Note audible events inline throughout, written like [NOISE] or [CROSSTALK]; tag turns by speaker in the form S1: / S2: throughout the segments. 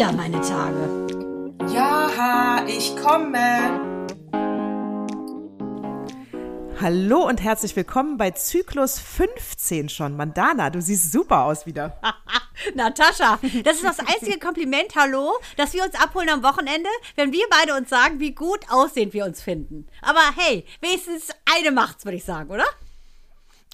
S1: wieder meine Tage.
S2: Ja, ich komme.
S3: Hallo und herzlich willkommen bei Zyklus 15 schon. Mandana, du siehst super aus wieder. [LAUGHS]
S1: Natascha, das ist das einzige Kompliment, hallo, dass wir uns abholen am Wochenende, wenn wir beide uns sagen, wie gut aussehend wir uns finden. Aber hey, wenigstens eine macht's, würde ich sagen, oder?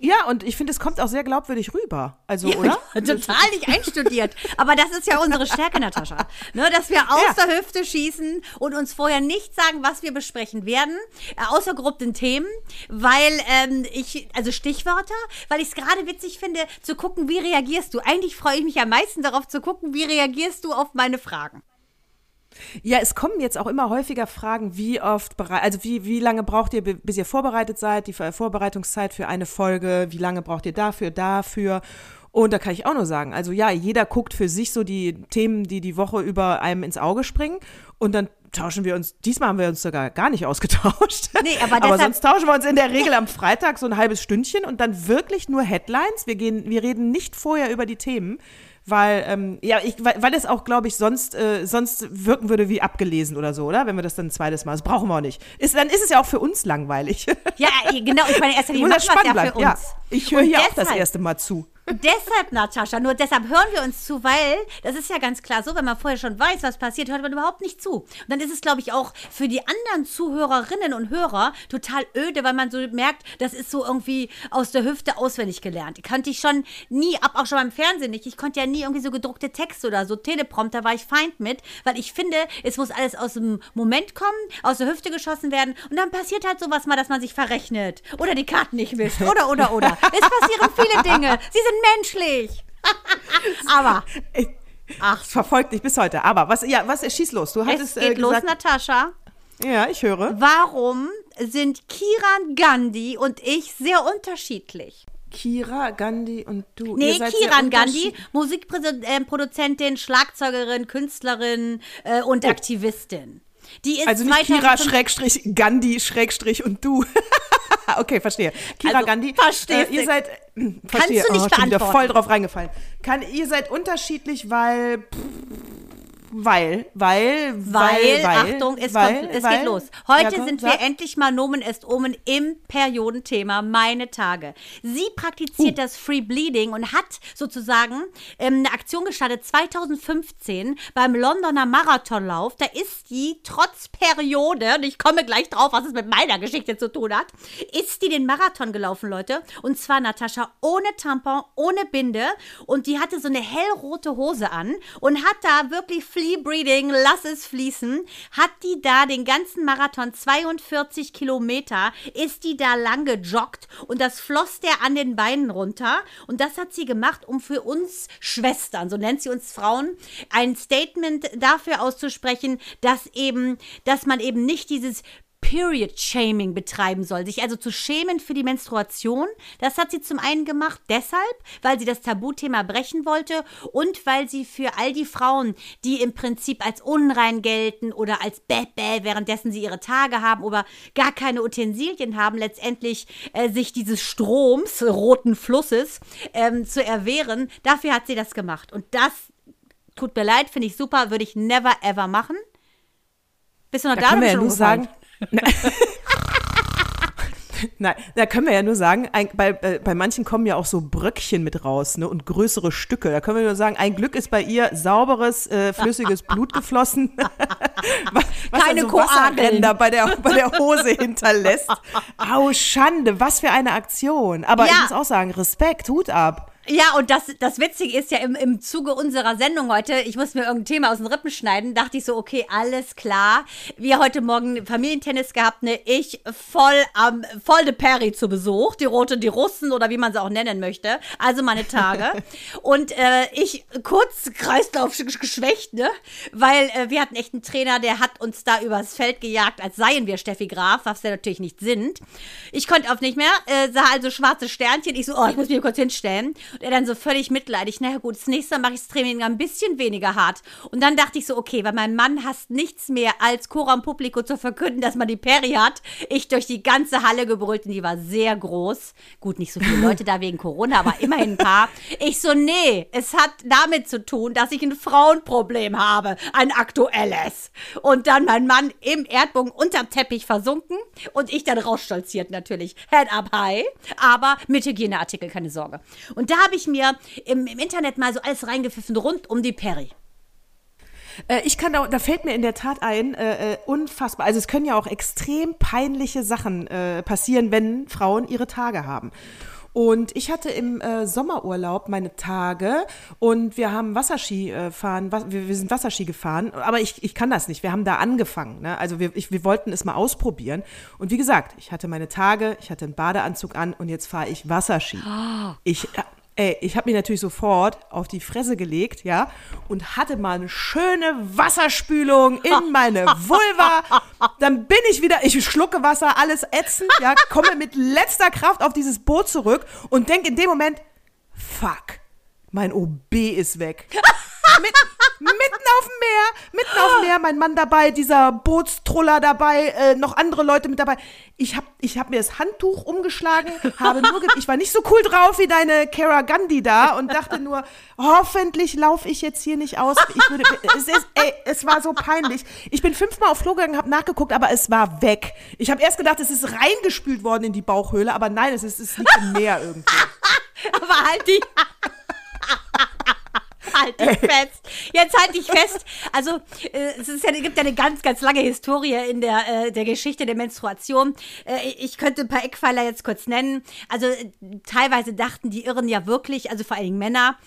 S3: Ja, und ich finde, es kommt auch sehr glaubwürdig rüber. Also, ja, oder? [LAUGHS]
S1: Total nicht einstudiert. Aber das ist ja unsere Stärke, Natascha. Ne, dass wir aus ja. der Hüfte schießen und uns vorher nicht sagen, was wir besprechen werden, äh, außer grob den Themen, weil ähm, ich, also Stichwörter, weil ich es gerade witzig finde, zu gucken, wie reagierst du. Eigentlich freue ich mich am meisten darauf zu gucken, wie reagierst du auf meine Fragen.
S3: Ja, es kommen jetzt auch immer häufiger Fragen, wie oft, also wie, wie lange braucht ihr, bis ihr vorbereitet seid, die Vorbereitungszeit für eine Folge, wie lange braucht ihr dafür, dafür. Und da kann ich auch nur sagen, also ja, jeder guckt für sich so die Themen, die die Woche über einem ins Auge springen und dann tauschen wir uns, diesmal haben wir uns sogar gar nicht [LAUGHS] ausgetauscht. Nee, aber, aber sonst tauschen wir uns in der Regel am Freitag so ein halbes Stündchen und dann wirklich nur Headlines. Wir gehen, wir reden nicht vorher über die Themen, weil ähm, ja, ich, weil, weil es auch, glaube ich, sonst, äh, sonst wirken würde wie abgelesen oder so, oder? Wenn wir das dann ein zweites Mal, das brauchen wir auch nicht. Ist, dann ist es ja auch für uns langweilig.
S1: Ja, genau, ich meine, erst Linie machen wir ja für uns. Ja,
S3: ich höre hier auch das erste Mal zu.
S1: Deshalb, Natascha, nur deshalb hören wir uns zu, weil das ist ja ganz klar so, wenn man vorher schon weiß, was passiert, hört man überhaupt nicht zu. Und dann ist es, glaube ich, auch für die anderen Zuhörerinnen und Hörer total öde, weil man so merkt, das ist so irgendwie aus der Hüfte auswendig gelernt. Kannte ich schon nie, ab auch schon beim Fernsehen nicht. Ich konnte ja nie irgendwie so gedruckte Texte oder so Teleprompter, war ich feind mit, weil ich finde, es muss alles aus dem Moment kommen, aus der Hüfte geschossen werden und dann passiert halt sowas mal, dass man sich verrechnet oder die Karten nicht wischt oder, oder, oder. es passieren viele Dinge. Sie sind menschlich. [LAUGHS] Aber.
S3: Ach, es verfolgt dich bis heute. Aber was, ja, was, schieß los. Du
S1: hattest, es geht äh, gesagt, los, Natascha.
S3: Ja, ich höre.
S1: Warum sind Kiran Gandhi und ich sehr unterschiedlich?
S3: Kira Gandhi und du.
S1: Nee, Kiran Gandhi, Musikproduzentin, Schlagzeugerin, Künstlerin äh, und oh. Aktivistin.
S3: Die ist also nicht Kira Schrägstrich Gandhi Schrägstrich und du. [LAUGHS] okay, verstehe. Kira also, Gandhi.
S1: Verstehst
S3: äh, Ihr seid. Äh, verstehe.
S1: Kannst du nicht oh,
S3: bin wieder voll drauf reingefallen. Kann, ihr seid unterschiedlich, weil. Pff, weil, weil, weil, weil,
S1: Achtung, es, weil, kommt, es weil, geht los. Heute ja, sind wir endlich mal Nomen est Omen im Periodenthema Meine Tage. Sie praktiziert uh. das Free Bleeding und hat sozusagen ähm, eine Aktion gestartet 2015 beim Londoner Marathonlauf. Da ist die trotz Periode, und ich komme gleich drauf, was es mit meiner Geschichte zu tun hat, ist die den Marathon gelaufen, Leute. Und zwar Natascha ohne Tampon, ohne Binde. Und die hatte so eine hellrote Hose an und hat da wirklich Flea Breeding, lass es fließen, hat die da den ganzen Marathon 42 Kilometer, ist die da lang gejoggt? Und das floss der an den Beinen runter. Und das hat sie gemacht, um für uns Schwestern, so nennt sie uns Frauen, ein Statement dafür auszusprechen, dass eben, dass man eben nicht dieses Period Shaming betreiben soll, sich also zu schämen für die Menstruation. Das hat sie zum einen gemacht deshalb, weil sie das Tabuthema brechen wollte und weil sie für all die Frauen, die im Prinzip als unrein gelten oder als Bäh-Bäh, währenddessen sie ihre Tage haben oder gar keine Utensilien haben, letztendlich äh, sich dieses Stroms, roten Flusses, ähm, zu erwehren. Dafür hat sie das gemacht. Und das tut mir leid, finde ich super, würde ich never ever machen.
S3: Bist du noch da? da können wir ja nur sagen, [LAUGHS] Nein, da können wir ja nur sagen, ein, bei, äh, bei manchen kommen ja auch so Bröckchen mit raus ne, und größere Stücke. Da können wir nur sagen, ein Glück ist bei ihr sauberes, äh, flüssiges [LAUGHS] Blut geflossen, [LAUGHS]
S1: was Keine also Wasserränder
S3: bei der, bei der Hose hinterlässt. Au, Schande, was für eine Aktion. Aber ja. ich muss auch sagen, Respekt, Hut ab.
S1: Ja, und das, das Witzige ist ja im, im Zuge unserer Sendung heute, ich muss mir irgendein Thema aus den Rippen schneiden, dachte ich so, okay, alles klar. Wir heute Morgen Familientennis gehabt, ne? Ich voll am, voll de Perry zu Besuch, die Rote, die Russen oder wie man sie auch nennen möchte. Also meine Tage. [LAUGHS] und äh, ich kurz Kreislauf geschwächt, ne? Weil äh, wir hatten echt einen Trainer, der hat uns da übers Feld gejagt, als seien wir Steffi Graf, was wir natürlich nicht sind. Ich konnte auf nicht mehr, äh, sah also schwarze Sternchen. Ich so, oh, ich muss mich kurz hinstellen. Und er dann so völlig mitleidig, naja gut, das nächste Mal mache ich das Training ein bisschen weniger hart. Und dann dachte ich so, okay, weil mein Mann hasst nichts mehr als Coram Publico zu verkünden, dass man die Peri hat. Ich durch die ganze Halle gebrüllt und die war sehr groß. Gut, nicht so viele Leute da wegen Corona, aber immerhin ein paar. Ich so, nee, es hat damit zu tun, dass ich ein Frauenproblem habe, ein aktuelles. Und dann mein Mann im Erdbogen unterm Teppich versunken und ich dann rausstolziert natürlich. Head up high, aber mit Hygieneartikel, keine Sorge. Und da habe ich mir im, im Internet mal so alles reingepfiffen rund um die Peri.
S3: Äh, ich kann da, da fällt mir in der Tat ein, äh, äh, unfassbar. Also es können ja auch extrem peinliche Sachen äh, passieren, wenn Frauen ihre Tage haben. Und ich hatte im äh, Sommerurlaub meine Tage und wir haben Wasserski äh, fahren, was, wir, wir, sind Wasserski gefahren, aber ich, ich kann das nicht. Wir haben da angefangen. Ne? Also wir, ich, wir wollten es mal ausprobieren. Und wie gesagt, ich hatte meine Tage, ich hatte einen Badeanzug an und jetzt fahre ich Wasserski. Ich äh, Ey, ich habe mich natürlich sofort auf die Fresse gelegt, ja, und hatte mal eine schöne Wasserspülung in [LAUGHS] meine Vulva. Dann bin ich wieder, ich schlucke Wasser, alles ätzend, ja, komme mit letzter Kraft auf dieses Boot zurück und denke in dem Moment, fuck, mein OB ist weg. [LAUGHS] Mit, mitten auf dem Meer, mitten auf dem Meer, mein Mann dabei, dieser Bootstruller dabei, äh, noch andere Leute mit dabei. Ich habe ich hab mir das Handtuch umgeschlagen, habe nur, ich war nicht so cool drauf wie deine Kara Gandhi da und dachte nur, hoffentlich laufe ich jetzt hier nicht aus. Ich würde, es, ist, ey, es war so peinlich. Ich bin fünfmal auf Klo gegangen, habe nachgeguckt, aber es war weg. Ich habe erst gedacht, es ist reingespült worden in die Bauchhöhle, aber nein, es ist, es liegt im Meer irgendwie. [LAUGHS]
S1: aber halt die halt dich fest. Jetzt halt dich fest. Also, äh, es ja, gibt ja eine ganz, ganz lange Historie in der, äh, der Geschichte der Menstruation. Äh, ich könnte ein paar Eckpfeiler jetzt kurz nennen. Also, teilweise dachten die Irren ja wirklich, also vor allen Dingen Männer,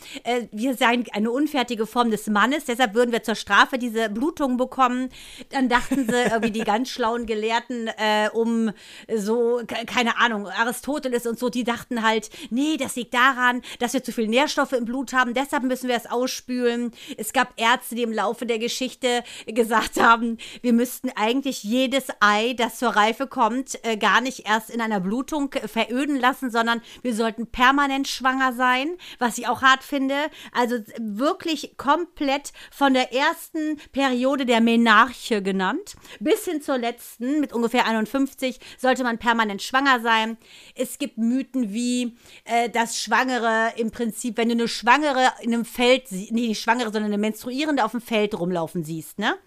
S1: wir seien eine unfertige Form des Mannes, deshalb würden wir zur Strafe diese Blutungen bekommen. Dann dachten sie, irgendwie die ganz schlauen Gelehrten, um so, keine Ahnung, Aristoteles und so, die dachten halt, nee, das liegt daran, dass wir zu viel Nährstoffe im Blut haben, deshalb müssen wir es ausspülen. Es gab Ärzte, die im Laufe der Geschichte gesagt haben, wir müssten eigentlich jedes Ei, das zur Reife kommt, äh, gar nicht erst in einer Blutung veröden lassen, sondern wir sollten permanent schwanger sein, was ich auch hart finde. Also wirklich komplett von der ersten Periode der Menarche genannt bis hin zur letzten mit ungefähr 51 sollte man permanent schwanger sein. Es gibt Mythen wie, äh, dass Schwangere im Prinzip, wenn du eine Schwangere in einem Feld Feld, nee, nicht Schwangere, sondern eine Menstruierende auf dem Feld rumlaufen siehst, ne?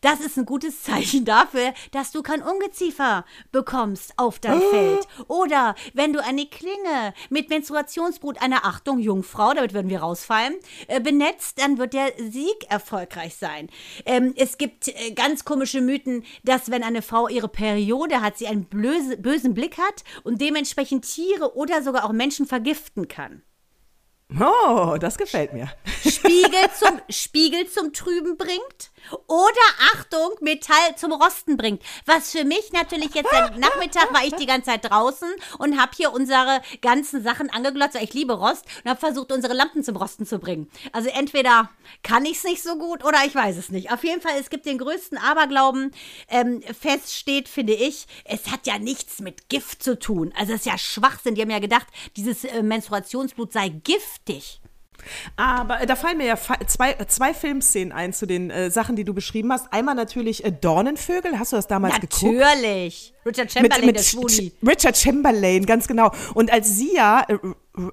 S1: Das ist ein gutes [LAUGHS] Zeichen dafür, dass du kein Ungeziefer bekommst auf dein oh. Feld. Oder wenn du eine Klinge mit Menstruationsbrut einer Achtung Jungfrau, damit würden wir rausfallen, äh, benetzt, dann wird der Sieg erfolgreich sein. Ähm, es gibt äh, ganz komische Mythen, dass wenn eine Frau ihre Periode hat, sie einen blöse, bösen Blick hat und dementsprechend Tiere oder sogar auch Menschen vergiften kann.
S3: Oh, das gefällt mir.
S1: Spiegel zum, Spiegel zum Trüben bringt oder Achtung, Metall zum Rosten bringt. Was für mich natürlich jetzt der Nachmittag war ich die ganze Zeit draußen und habe hier unsere ganzen Sachen angeglotzt. Ich liebe Rost und habe versucht, unsere Lampen zum Rosten zu bringen. Also entweder kann ich es nicht so gut oder ich weiß es nicht. Auf jeden Fall, es gibt den größten Aberglauben. Ähm, fest steht, finde ich, es hat ja nichts mit Gift zu tun. Also es ist ja Schwachsinn. Die haben ja gedacht, dieses äh, Menstruationsblut sei giftig.
S3: Aber äh, da fallen mir ja zwei, äh, zwei Filmszenen ein zu den äh, Sachen, die du beschrieben hast. Einmal natürlich äh, Dornenvögel. Hast du das damals
S1: natürlich.
S3: geguckt?
S1: Natürlich. Richard Chamberlain, mit, mit
S3: der Schwuli. Richard Chamberlain, ganz genau. Und als sie ja, äh,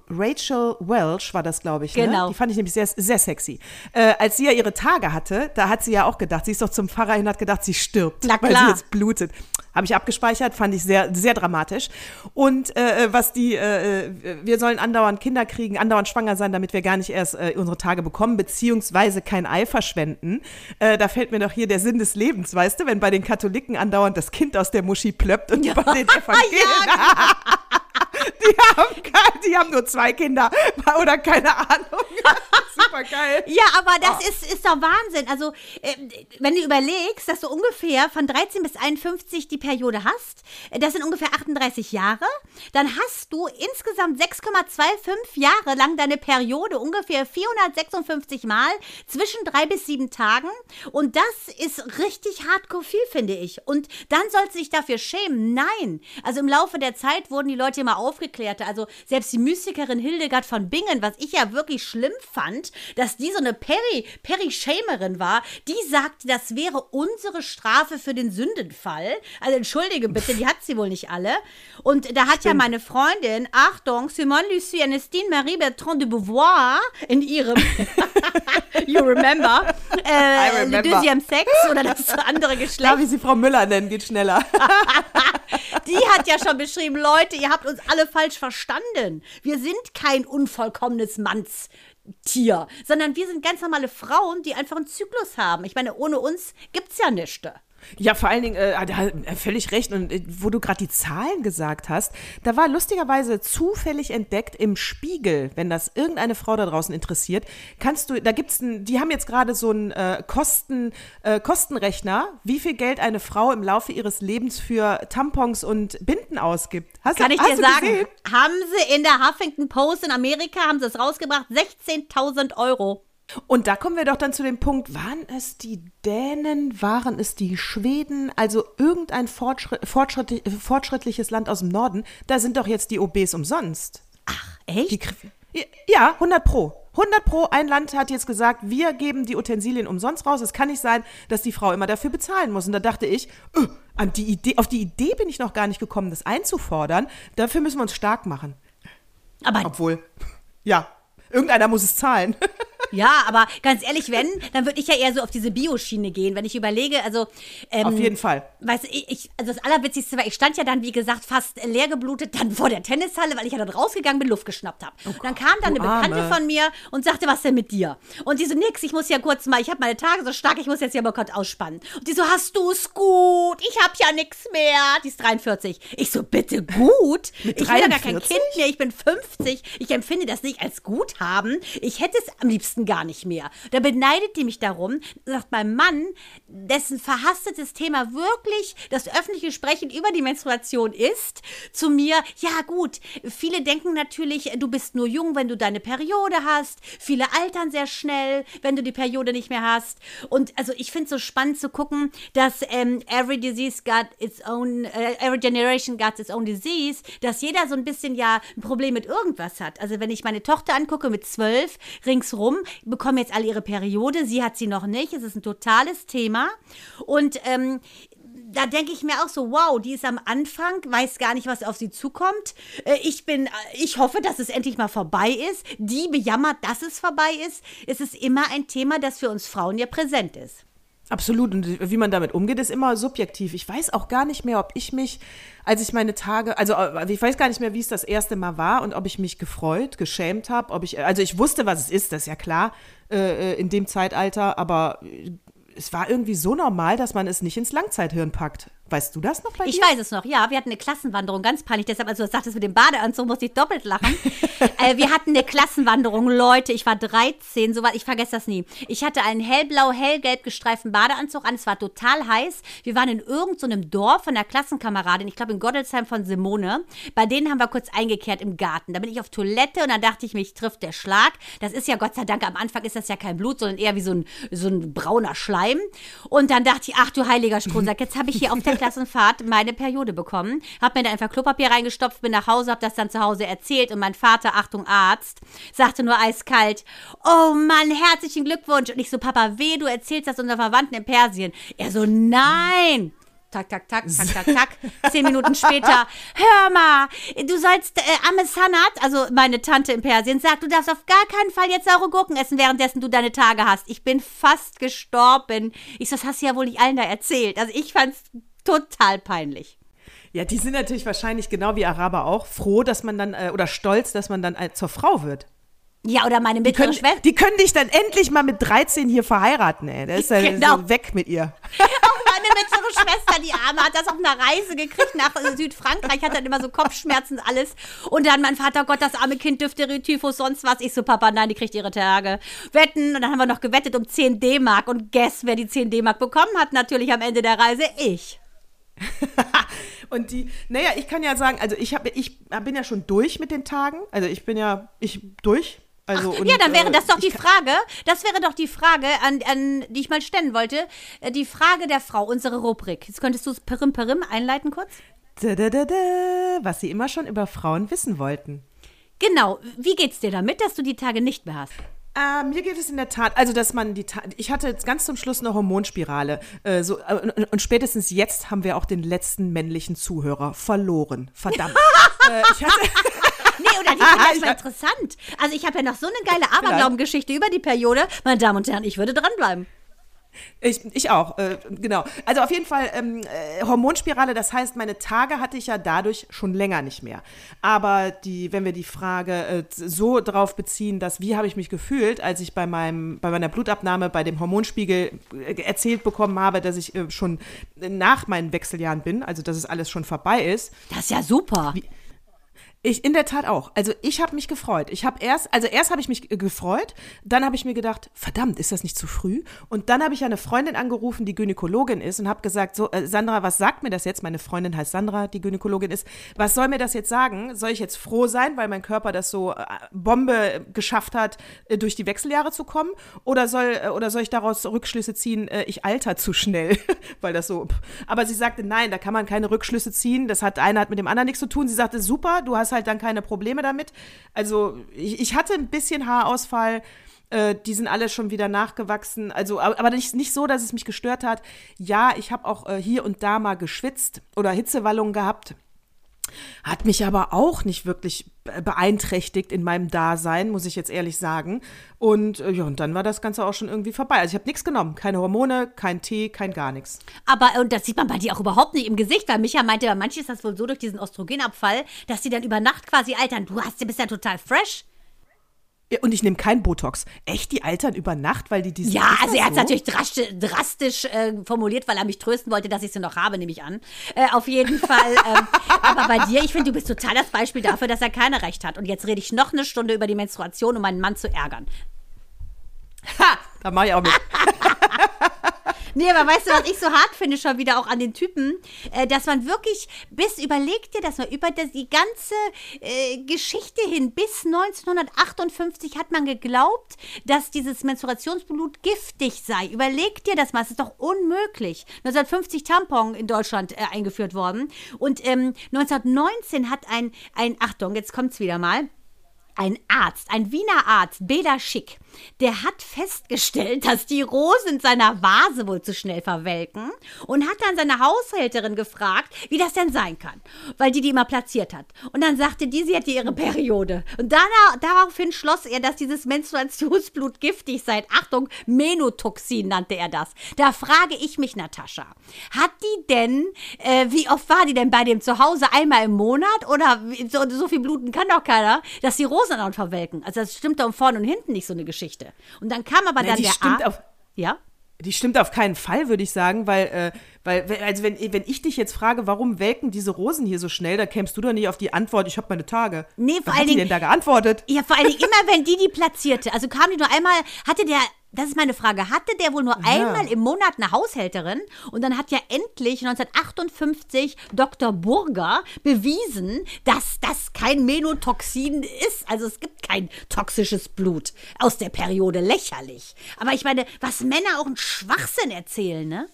S3: Rachel Welch war das, glaube ich. Ne?
S1: Genau.
S3: Die fand ich nämlich sehr, sehr sexy. Äh, als sie ja ihre Tage hatte, da hat sie ja auch gedacht, sie ist doch zum Pfarrer hin, hat gedacht, sie stirbt, weil sie jetzt blutet. Habe ich abgespeichert, fand ich sehr, sehr dramatisch. Und äh, was die, äh, wir sollen andauernd Kinder kriegen, andauernd schwanger sein, damit wir gar nicht erst äh, unsere Tage bekommen, beziehungsweise kein Ei verschwenden. Äh, da fällt mir doch hier der Sinn des Lebens, weißt du, wenn bei den Katholiken andauernd das Kind aus der Muschi plöppt und ja. bei den [LAUGHS] Evangelien. ja, die haben, die haben nur zwei Kinder [LAUGHS] oder keine Ahnung. [LAUGHS] Super geil.
S1: Ja, aber das oh. ist, ist doch Wahnsinn. Also, äh, wenn du überlegst, dass du ungefähr von 13 bis 51 die Periode hast, äh, das sind ungefähr 38 Jahre, dann hast du insgesamt 6,25 Jahre lang deine Periode, ungefähr 456 Mal, zwischen drei bis sieben Tagen. Und das ist richtig hardcore viel, finde ich. Und dann sollst du dich dafür schämen. Nein. Also im Laufe der Zeit wurden die Leute immer aufgeklärt. Also selbst die Mystikerin Hildegard von Bingen, was ich ja wirklich schlimm fand, dass die so eine Perry, Perry Shamerin war, die sagte, das wäre unsere Strafe für den Sündenfall. Also entschuldige bitte, die hat sie wohl nicht alle. Und da hat Stimmt. ja meine Freundin, Achtung, Simone Lucie Ernestine Marie Bertrand de Beauvoir in ihrem [LAUGHS] You remember, äh, remember. Le Deuxième Sex oder das andere Geschlecht.
S3: Darf ich sie Frau Müller nennen, geht schneller. [LAUGHS]
S1: die hat ja schon beschrieben, Leute, ihr habt uns alle falsch verstanden. Wir sind kein unvollkommenes Mannstier, sondern wir sind ganz normale Frauen, die einfach einen Zyklus haben. Ich meine, ohne uns gibt es ja nichts.
S3: Ja, vor allen Dingen, äh, hat er völlig recht. Und äh, wo du gerade die Zahlen gesagt hast, da war lustigerweise zufällig entdeckt im Spiegel, wenn das irgendeine Frau da draußen interessiert, kannst du, da gibt's ein, die haben jetzt gerade so einen äh, Kosten, äh, Kostenrechner, wie viel Geld eine Frau im Laufe ihres Lebens für Tampons und Binden ausgibt.
S1: Hast Kann du, ich dir sagen, gesehen? haben sie in der Huffington Post in Amerika, haben sie es rausgebracht, 16.000 Euro.
S3: Und da kommen wir doch dann zu dem Punkt, waren es die Dänen, waren es die Schweden, also irgendein Fortschritt, fortschritt, fortschrittliches Land aus dem Norden, da sind doch jetzt die OBs umsonst.
S1: Ach, echt?
S3: Die, ja, 100 pro. 100 pro, ein Land hat jetzt gesagt, wir geben die Utensilien umsonst raus. Es kann nicht sein, dass die Frau immer dafür bezahlen muss. Und da dachte ich, an die Idee, auf die Idee bin ich noch gar nicht gekommen, das einzufordern. Dafür müssen wir uns stark machen. Aber Obwohl, [LAUGHS] ja, irgendeiner muss es zahlen. [LAUGHS]
S1: Ja, aber ganz ehrlich, wenn, dann würde ich ja eher so auf diese Bioschiene gehen, wenn ich überlege, also
S3: ähm, Auf jeden Fall.
S1: Weißt du, ich, also das Allerwitzigste war, ich stand ja dann, wie gesagt, fast leer geblutet dann vor der Tennishalle, weil ich ja dann rausgegangen bin, Luft geschnappt habe. Oh, und dann kam dann eine Bekannte Arme. von mir und sagte, was denn mit dir? Und die so, nix, ich muss ja kurz mal, ich habe meine Tage so stark, ich muss jetzt ja mal kurz ausspannen. Und die so, hast du es gut? Ich habe ja nichts mehr. Die ist 43. Ich so, bitte gut? Mit ich bin ja gar kein Kind mehr, ich bin 50. Ich empfinde das nicht als gut haben. Ich hätte es am liebsten gar nicht mehr. Da beneidet die mich darum, sagt mein Mann, dessen verhastetes Thema wirklich das öffentliche Sprechen über die Menstruation ist, zu mir, ja gut, viele denken natürlich, du bist nur jung, wenn du deine Periode hast. Viele altern sehr schnell, wenn du die Periode nicht mehr hast. Und also ich finde es so spannend zu gucken, dass ähm, every disease got its own, uh, every generation got its own disease, dass jeder so ein bisschen ja ein Problem mit irgendwas hat. Also wenn ich meine Tochter angucke mit zwölf, ringsrum, bekommen jetzt alle ihre Periode. Sie hat sie noch nicht. Es ist ein totales Thema. Und ähm, da denke ich mir auch so, wow, die ist am Anfang, weiß gar nicht, was auf sie zukommt. Äh, ich bin, ich hoffe, dass es endlich mal vorbei ist. Die bejammert, dass es vorbei ist. Es ist immer ein Thema, das für uns Frauen ja präsent ist.
S3: Absolut. Und wie man damit umgeht, ist immer subjektiv. Ich weiß auch gar nicht mehr, ob ich mich, als ich meine Tage, also äh, ich weiß gar nicht mehr, wie es das erste Mal war und ob ich mich gefreut, geschämt habe, ob ich, also ich wusste, was es ist, das ist ja klar, äh, äh in dem Zeitalter, aber es war irgendwie so normal, dass man es nicht ins Langzeithirn packt. Weißt du das noch
S1: vielleicht? Ich weiß es noch, ja. Wir hatten eine Klassenwanderung, ganz peinlich. Deshalb, als du das sagtest mit dem Badeanzug, musste ich doppelt lachen. [LAUGHS] äh, wir hatten eine Klassenwanderung, Leute. Ich war 13, soweit, ich vergesse das nie. Ich hatte einen hellblau, hellgelb gestreiften Badeanzug an. Es war total heiß. Wir waren in irgendeinem so Dorf von der Klassenkameradin, ich glaube in Gottelsheim von Simone. Bei denen haben wir kurz eingekehrt im Garten. Da bin ich auf Toilette und dann dachte ich, mich trifft der Schlag. Das ist ja Gott sei Dank, am Anfang ist das ja kein Blut, sondern eher wie so ein, so ein brauner Schleim. Und dann dachte ich, ach du heiliger Strohsack, jetzt habe ich hier auf der Klassenfahrt meine Periode bekommen. Hab mir da einfach Klopapier reingestopft, bin nach Hause, hab das dann zu Hause erzählt und mein Vater, Achtung Arzt, sagte nur eiskalt, oh Mann, herzlichen Glückwunsch. Und ich so, Papa, weh, du erzählst das unserer Verwandten in Persien. Er so, nein. Tak, tak, tak, tak, tak, tak. Zehn Minuten später, hör mal, du sollst, äh, Amme Sanat, also meine Tante in Persien, sagt, du darfst auf gar keinen Fall jetzt saure Gurken essen, währenddessen du deine Tage hast. Ich bin fast gestorben. Ich so, das hast du ja wohl nicht allen da erzählt. Also ich fand's total peinlich.
S3: Ja, die sind natürlich wahrscheinlich genau wie Araber auch froh, dass man dann, äh, oder stolz, dass man dann äh, zur Frau wird.
S1: Ja, oder meine mittlere
S3: Schwester. Die können dich dann endlich mal mit 13 hier verheiraten, ey. Der ist ja genau. so weg mit ihr. [LAUGHS]
S1: Auch meine mittlere Schwester, die Arme, hat das auf einer Reise gekriegt nach Südfrankreich, hat dann immer so Kopfschmerzen und alles. Und dann mein Vater, Gott, das arme Kind dürfte Typhus, sonst was. Ich so, Papa, nein, die kriegt ihre Tage. Wetten. Und dann haben wir noch gewettet um 10 D-Mark. Und guess, wer die 10 D-Mark bekommen hat? Natürlich am Ende der Reise ich. [LAUGHS]
S3: und die, naja, ich kann ja sagen, also ich, hab, ich bin ja schon durch mit den Tagen. Also ich bin ja, ich durch. Also,
S1: Ach, und, ja, dann wäre äh, das doch die Frage, das wäre doch die Frage, an, an die ich mal stellen wollte. Äh, die Frage der Frau, unsere Rubrik. Jetzt könntest du es perim perim einleiten kurz?
S3: Da, da, da, da, was sie immer schon über Frauen wissen wollten.
S1: Genau. Wie geht's dir damit, dass du die Tage nicht mehr hast?
S3: Äh, mir geht es in der Tat, also dass man die, ich hatte jetzt ganz zum Schluss eine Hormonspirale. Äh, so, äh, und, und, spätestens jetzt haben wir auch den letzten männlichen Zuhörer verloren. Verdammt. [LAUGHS] äh, ich hatte [LAUGHS]
S1: Nee, oder die finde ich mal interessant. Also ich habe ja noch so eine geile Aberglaubengeschichte über die Periode. Meine Damen und Herren, ich würde dranbleiben.
S3: Ich, ich auch, äh, genau. Also auf jeden Fall ähm, äh, Hormonspirale, das heißt, meine Tage hatte ich ja dadurch schon länger nicht mehr. Aber die, wenn wir die Frage äh, so drauf beziehen, dass wie habe ich mich gefühlt, als ich bei meinem, bei meiner Blutabnahme bei dem Hormonspiegel äh, erzählt bekommen habe, dass ich äh, schon nach meinen Wechseljahren bin, also dass es alles schon vorbei ist.
S1: Das ist ja super.
S3: Wie, ich in der Tat auch. Also ich habe mich gefreut. Ich habe erst, also erst habe ich mich gefreut, dann habe ich mir gedacht, verdammt, ist das nicht zu früh? Und dann habe ich eine Freundin angerufen, die Gynäkologin ist und habe gesagt, so äh, Sandra, was sagt mir das jetzt? Meine Freundin heißt Sandra, die Gynäkologin ist. Was soll mir das jetzt sagen? Soll ich jetzt froh sein, weil mein Körper das so äh, Bombe geschafft hat, äh, durch die Wechseljahre zu kommen? Oder soll äh, oder soll ich daraus Rückschlüsse ziehen, äh, ich alter zu schnell, [LAUGHS] weil das so. Aber sie sagte, nein, da kann man keine Rückschlüsse ziehen. Das hat einer hat mit dem anderen nichts zu tun. Sie sagte, super, du hast halt dann keine Probleme damit. Also ich, ich hatte ein bisschen Haarausfall. Äh, die sind alle schon wieder nachgewachsen. Also, aber nicht, nicht so, dass es mich gestört hat. Ja, ich habe auch äh, hier und da mal geschwitzt oder Hitzewallungen gehabt. Hat mich aber auch nicht wirklich beeinträchtigt in meinem Dasein, muss ich jetzt ehrlich sagen. Und äh, ja, und dann war das Ganze auch schon irgendwie vorbei. Also ich habe nichts genommen. Keine Hormone, kein Tee, kein gar nichts.
S1: Aber, und das sieht man bei dir auch überhaupt nicht im Gesicht, weil Micha meinte, bei manchen ist das wohl so durch diesen Östrogenabfall, dass die dann über Nacht quasi altern. Du hast, du bist ja total fresh.
S3: Und ich nehme kein Botox. Echt, die altern über Nacht, weil die diese.
S1: Ja, also er hat es so? natürlich drastisch, drastisch äh, formuliert, weil er mich trösten wollte, dass ich sie noch habe, nehme ich an. Äh, auf jeden Fall. [LAUGHS] ähm, aber bei dir, ich finde, du bist total das Beispiel dafür, dass er keine Recht hat. Und jetzt rede ich noch eine Stunde über die Menstruation, um meinen Mann zu ärgern.
S3: Ha! Da mache ich auch mit. [LAUGHS]
S1: Nee, aber weißt du, was ich so hart finde schon wieder auch an den Typen, äh, dass man wirklich bis, überleg dir dass man über das, die ganze äh, Geschichte hin, bis 1958 hat man geglaubt, dass dieses Menstruationsblut giftig sei. Überleg dir das mal, es ist doch unmöglich. 1950 Tampon in Deutschland äh, eingeführt worden und ähm, 1919 hat ein, ein, Achtung, jetzt kommt's wieder mal, ein Arzt, ein Wiener Arzt, Bela Schick, der hat festgestellt, dass die Rosen in seiner Vase wohl zu schnell verwelken und hat dann seine Haushälterin gefragt, wie das denn sein kann, weil die die immer platziert hat. Und dann sagte die, sie hätte ihre Periode. Und danach, daraufhin schloss er, dass dieses Menstruationsblut giftig sei. Achtung, Menotoxin nannte er das. Da frage ich mich, Natascha, hat die denn, äh, wie oft war die denn bei dem zu Hause? Einmal im Monat? Oder so, so viel bluten kann doch keiner, dass die Rosen dann verwelken? Also das stimmt da vorne und hinten nicht so eine Geschichte. Geschichte. Und dann kam aber dann
S3: die
S1: der
S3: stimmt
S1: Arzt.
S3: Auf, ja? Die stimmt auf keinen Fall, würde ich sagen, weil, äh, weil also wenn, wenn ich dich jetzt frage, warum welken diese Rosen hier so schnell, da kämst du doch nicht auf die Antwort, ich habe meine Tage.
S1: Nee, vor
S3: Was
S1: allen
S3: hat die
S1: Dingen.
S3: denn da geantwortet?
S1: Ja, vor allen Dingen immer, wenn die die platzierte. Also kam die nur einmal, hatte der das ist meine Frage. Hatte der wohl nur ja. einmal im Monat eine Haushälterin? Und dann hat ja endlich 1958 Dr. Burger bewiesen, dass das kein Menotoxin ist. Also es gibt kein toxisches Blut aus der Periode. Lächerlich. Aber ich meine, was Männer auch einen Schwachsinn erzählen, ne?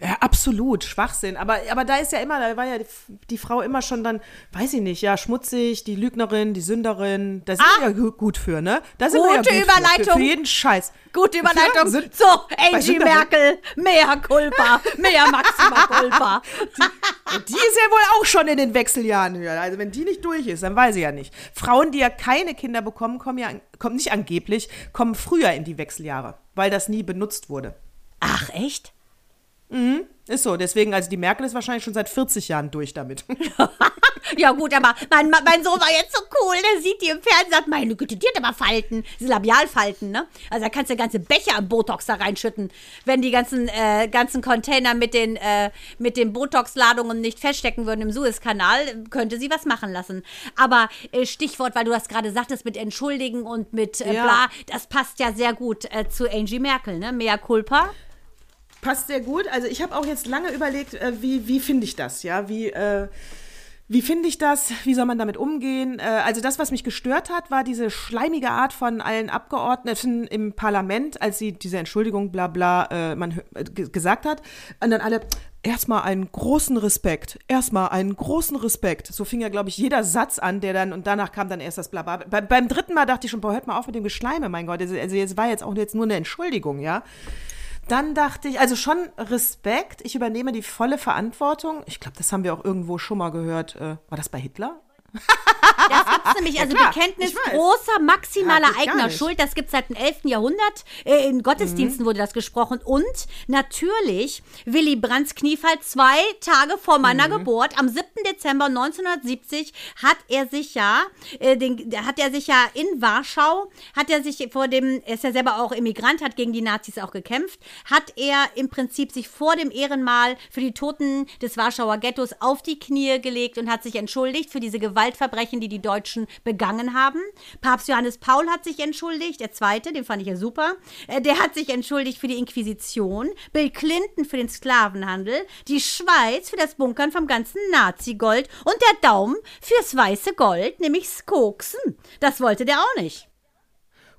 S3: Ja, absolut, Schwachsinn. Aber, aber da ist ja immer, da war ja die, die, Frau immer schon dann, weiß ich nicht, ja, schmutzig, die Lügnerin, die Sünderin. Da sind ah, wir ja gut für, ne? Da sind
S1: gute
S3: wir ja
S1: gut Überleitung.
S3: Für, für, jeden Scheiß.
S1: Gute Überleitung. Für, so, Angie Merkel, mehr Culpa, mehr Maxima Culpa. [LAUGHS]
S3: Die, die, ist ja wohl auch schon in den Wechseljahren. Also wenn die nicht durch ist, dann weiß ich ja nicht. Frauen, die ja keine Kinder bekommen, kommen ja, kommen nicht angeblich, kommen früher in die Wechseljahre, weil das nie benutzt wurde.
S1: Ach, echt?
S3: Mhm. Ist so, deswegen, also die Merkel ist wahrscheinlich schon seit 40 Jahren durch damit. [LAUGHS] [LAUGHS]
S1: ja, gut, aber mein, mein Sohn war jetzt so cool, der sieht die im Fernsehen und sagt, meine Güte, die hat aber Falten, diese Labialfalten, ne? Also da kannst du ganze Becher am Botox da reinschütten, wenn die ganzen, äh, ganzen Container mit den, äh, mit den Botox-Ladungen nicht feststecken würden im Suezkanal, könnte sie was machen lassen. Aber äh, Stichwort, weil du das gerade sagtest mit Entschuldigen und mit äh, ja. bla, das passt ja sehr gut äh, zu Angie Merkel, ne? Mea culpa
S3: passt sehr gut. Also ich habe auch jetzt lange überlegt, äh, wie, wie finde ich das, ja, wie, äh, wie finde ich das? Wie soll man damit umgehen? Äh, also das, was mich gestört hat, war diese schleimige Art von allen Abgeordneten im Parlament, als sie diese Entschuldigung bla bla äh, man äh, gesagt hat. Und dann alle, erstmal einen großen Respekt, erstmal einen großen Respekt. So fing ja, glaube ich, jeder Satz an, der dann, und danach kam dann erst das Blabla. Be beim dritten Mal dachte ich schon, boah, hört mal auf mit dem Geschleime, mein Gott. Also, es war jetzt auch jetzt nur eine Entschuldigung, ja. Dann dachte ich, also schon Respekt, ich übernehme die volle Verantwortung. Ich glaube, das haben wir auch irgendwo schon mal gehört. Äh, war das bei Hitler? [LAUGHS]
S1: Das gibt's nämlich, also ja, Bekenntnis großer, maximaler ja, eigener Schuld, das gibt's seit dem 11. Jahrhundert. Äh, in Gottesdiensten mhm. wurde das gesprochen. Und natürlich Willy Brandts Kniefall zwei Tage vor meiner mhm. Geburt, am 7. Dezember 1970, hat er sich ja, äh, den, hat er sich ja in Warschau, hat er sich vor dem, er ist ja selber auch Immigrant, hat gegen die Nazis auch gekämpft, hat er im Prinzip sich vor dem Ehrenmal für die Toten des Warschauer Ghettos auf die Knie gelegt und hat sich entschuldigt für diese Gewaltverbrechen, die die Deutschen begangen haben. Papst Johannes Paul hat sich entschuldigt, der zweite, den fand ich ja super. Äh, der hat sich entschuldigt für die Inquisition, Bill Clinton für den Sklavenhandel, die Schweiz für das Bunkern vom ganzen Nazi-Gold und der Daumen fürs weiße Gold, nämlich Skoksen. Das wollte der auch nicht.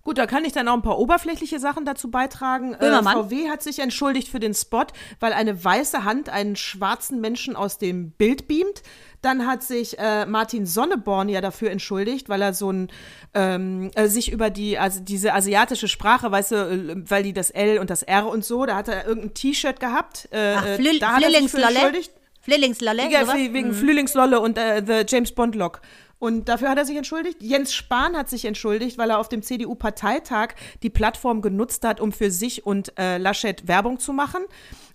S3: Gut, da kann ich dann auch ein paar oberflächliche Sachen dazu beitragen. Äh, VW hat sich entschuldigt für den Spot, weil eine weiße Hand einen schwarzen Menschen aus dem Bild beamt. Dann hat sich äh, Martin Sonneborn ja dafür entschuldigt, weil er so ein ähm, äh, sich über die also diese asiatische Sprache, weißt du, äh, weil die das L und das R und so, da hat er irgendein T-Shirt gehabt. Äh,
S1: Ach, Flü da hat er sich für entschuldigt. Flillingslolle?
S3: Ja, wegen mhm. Flühlingslolle und äh, The James Bond Lock. Und dafür hat er sich entschuldigt. Jens Spahn hat sich entschuldigt, weil er auf dem CDU-Parteitag die Plattform genutzt hat, um für sich und äh, Laschet Werbung zu machen.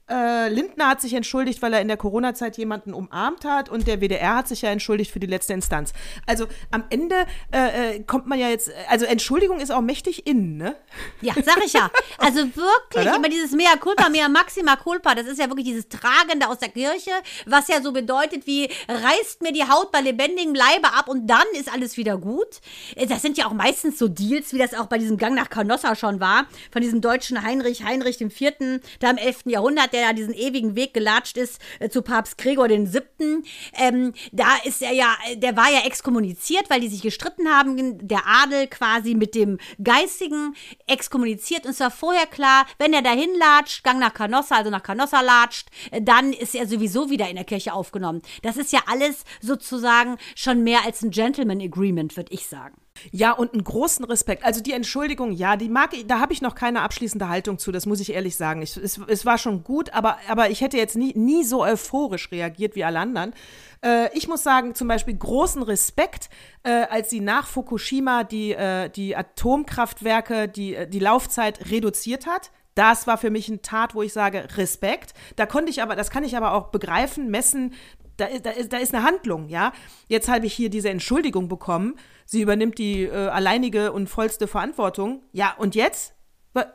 S3: Äh, Lindner hat sich entschuldigt, weil er in der Corona-Zeit jemanden umarmt hat und der WDR hat sich ja entschuldigt für die letzte Instanz. Also am Ende äh, äh kommt man ja jetzt, also Entschuldigung ist auch mächtig innen, ne?
S1: Ja, sag ich ja. [LAUGHS] Also wirklich, Oder? immer dieses Mea culpa, mea maxima culpa, das ist ja wirklich dieses Tragende aus der Kirche, was ja so bedeutet wie, reißt mir die Haut bei lebendigem Leibe ab und dann ist alles wieder gut. Äh, das sind ja auch meistens so Deals, wie das auch bei diesem Gang nach Canossa schon war, von diesem deutschen Heinrich, Heinrich IV., da im 11. Jahrhundert, der da diesen ewigen Weg gelatscht ist äh, zu Papst Gregor den Siebten. Ähm, da ist er ja, der war ja exkommuniziert, weil die sich gestritten haben. Der Adel quasi mit dem Geistigen exkommuniziert. Und es war vorher klar, wenn er dahin latscht, Gang nach Canossa, also nach Canossa latscht, äh, dann ist er sowieso wieder in der Kirche aufgenommen. Das ist ja alles sozusagen schon mehr als ein Gentleman Agreement, würde ich sagen.
S3: Ja, und einen großen Respekt. Also die Entschuldigung, ja, die mag ich, da habe ich noch keine abschließende Haltung zu, das muss ich ehrlich sagen. Ich, es, es war schon gut, aber, aber ich hätte jetzt nie, nie so euphorisch reagiert wie alle anderen. Äh, ich muss sagen, zum Beispiel großen Respekt, äh, als sie nach Fukushima die, äh, die Atomkraftwerke, die, äh, die Laufzeit reduziert hat. Das war für mich ein Tat, wo ich sage, Respekt. Da konnte ich aber, das kann ich aber auch begreifen, messen, da, da, ist, da ist eine Handlung, ja. Jetzt habe ich hier diese Entschuldigung bekommen. Sie übernimmt die äh, alleinige und vollste Verantwortung. Ja, und jetzt? Was?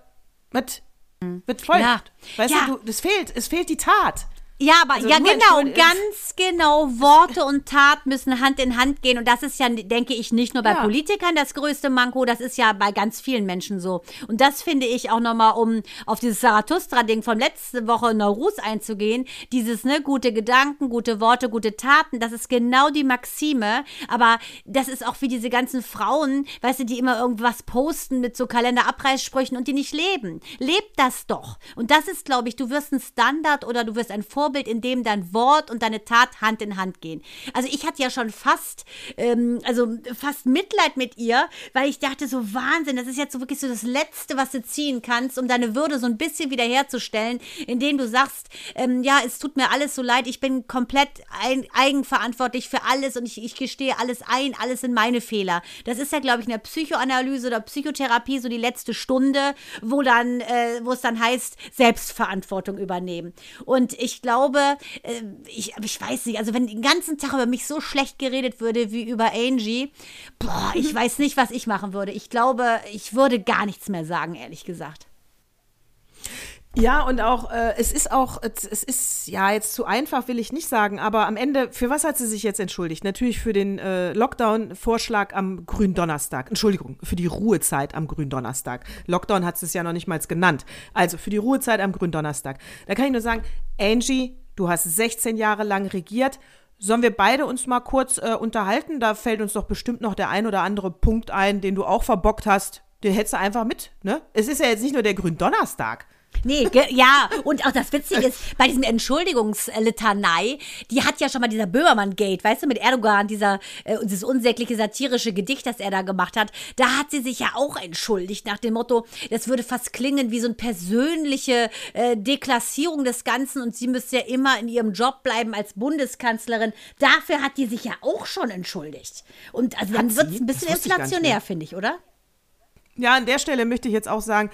S3: Wird folgt. Ja. Weißt ja. du, es fehlt, es fehlt die Tat.
S1: Ja, aber also ja genau, ganz genau. Worte und Tat müssen Hand in Hand gehen und das ist ja, denke ich, nicht nur bei ja. Politikern das größte Manko, das ist ja bei ganz vielen Menschen so. Und das finde ich auch nochmal, um auf dieses Zarathustra-Ding von letzte Woche Naurus einzugehen, dieses ne gute Gedanken, gute Worte, gute Taten, das ist genau die Maxime. Aber das ist auch wie diese ganzen Frauen, weißt du, die immer irgendwas posten mit so Kalenderabreißsprüchen und die nicht leben. Lebt das doch. Und das ist, glaube ich, du wirst ein Standard oder du wirst ein Vorbild Vorbild, in dem dein Wort und deine Tat Hand in Hand gehen. Also ich hatte ja schon fast, ähm, also fast Mitleid mit ihr, weil ich dachte so Wahnsinn, das ist jetzt so wirklich so das Letzte, was du ziehen kannst, um deine Würde so ein bisschen wiederherzustellen, indem du sagst, ähm, ja, es tut mir alles so leid, ich bin komplett ein, eigenverantwortlich für alles und ich, ich gestehe alles ein, alles sind meine Fehler. Das ist ja, glaube ich, in der Psychoanalyse oder Psychotherapie so die letzte Stunde, wo dann, äh, wo es dann heißt, Selbstverantwortung übernehmen. Und ich glaube, glaube, äh, ich, ich weiß nicht, also wenn den ganzen Tag über mich so schlecht geredet würde wie über Angie, boah, ich weiß nicht, was ich machen würde. Ich glaube, ich würde gar nichts mehr sagen, ehrlich gesagt.
S3: Ja, und auch, äh, es ist auch, es ist, ja, jetzt zu einfach will ich nicht sagen, aber am Ende, für was hat sie sich jetzt entschuldigt? Natürlich für den äh, Lockdown-Vorschlag am Gründonnerstag. Entschuldigung, für die Ruhezeit am Gründonnerstag. Lockdown hat es ja noch nicht mal genannt. Also für die Ruhezeit am Gründonnerstag. Da kann ich nur sagen, Angie, du hast 16 Jahre lang regiert. Sollen wir beide uns mal kurz äh, unterhalten? Da fällt uns doch bestimmt noch der ein oder andere Punkt ein, den du auch verbockt hast. Den hättest du einfach mit, ne? Es ist ja jetzt nicht nur der Gründonnerstag.
S1: Nee, ja, und auch das Witzige ist, bei diesem Entschuldigungslitanei, die hat ja schon mal dieser Böhmermann-Gate, weißt du, mit Erdogan, dieser, äh, dieses unsägliche satirische Gedicht, das er da gemacht hat, da hat sie sich ja auch entschuldigt, nach dem Motto, das würde fast klingen wie so eine persönliche äh, Deklassierung des Ganzen und sie müsste ja immer in ihrem Job bleiben als Bundeskanzlerin. Dafür hat die sich ja auch schon entschuldigt. Und also dann wird es ein bisschen inflationär, finde ich, oder?
S3: Ja, an der Stelle möchte ich jetzt auch sagen,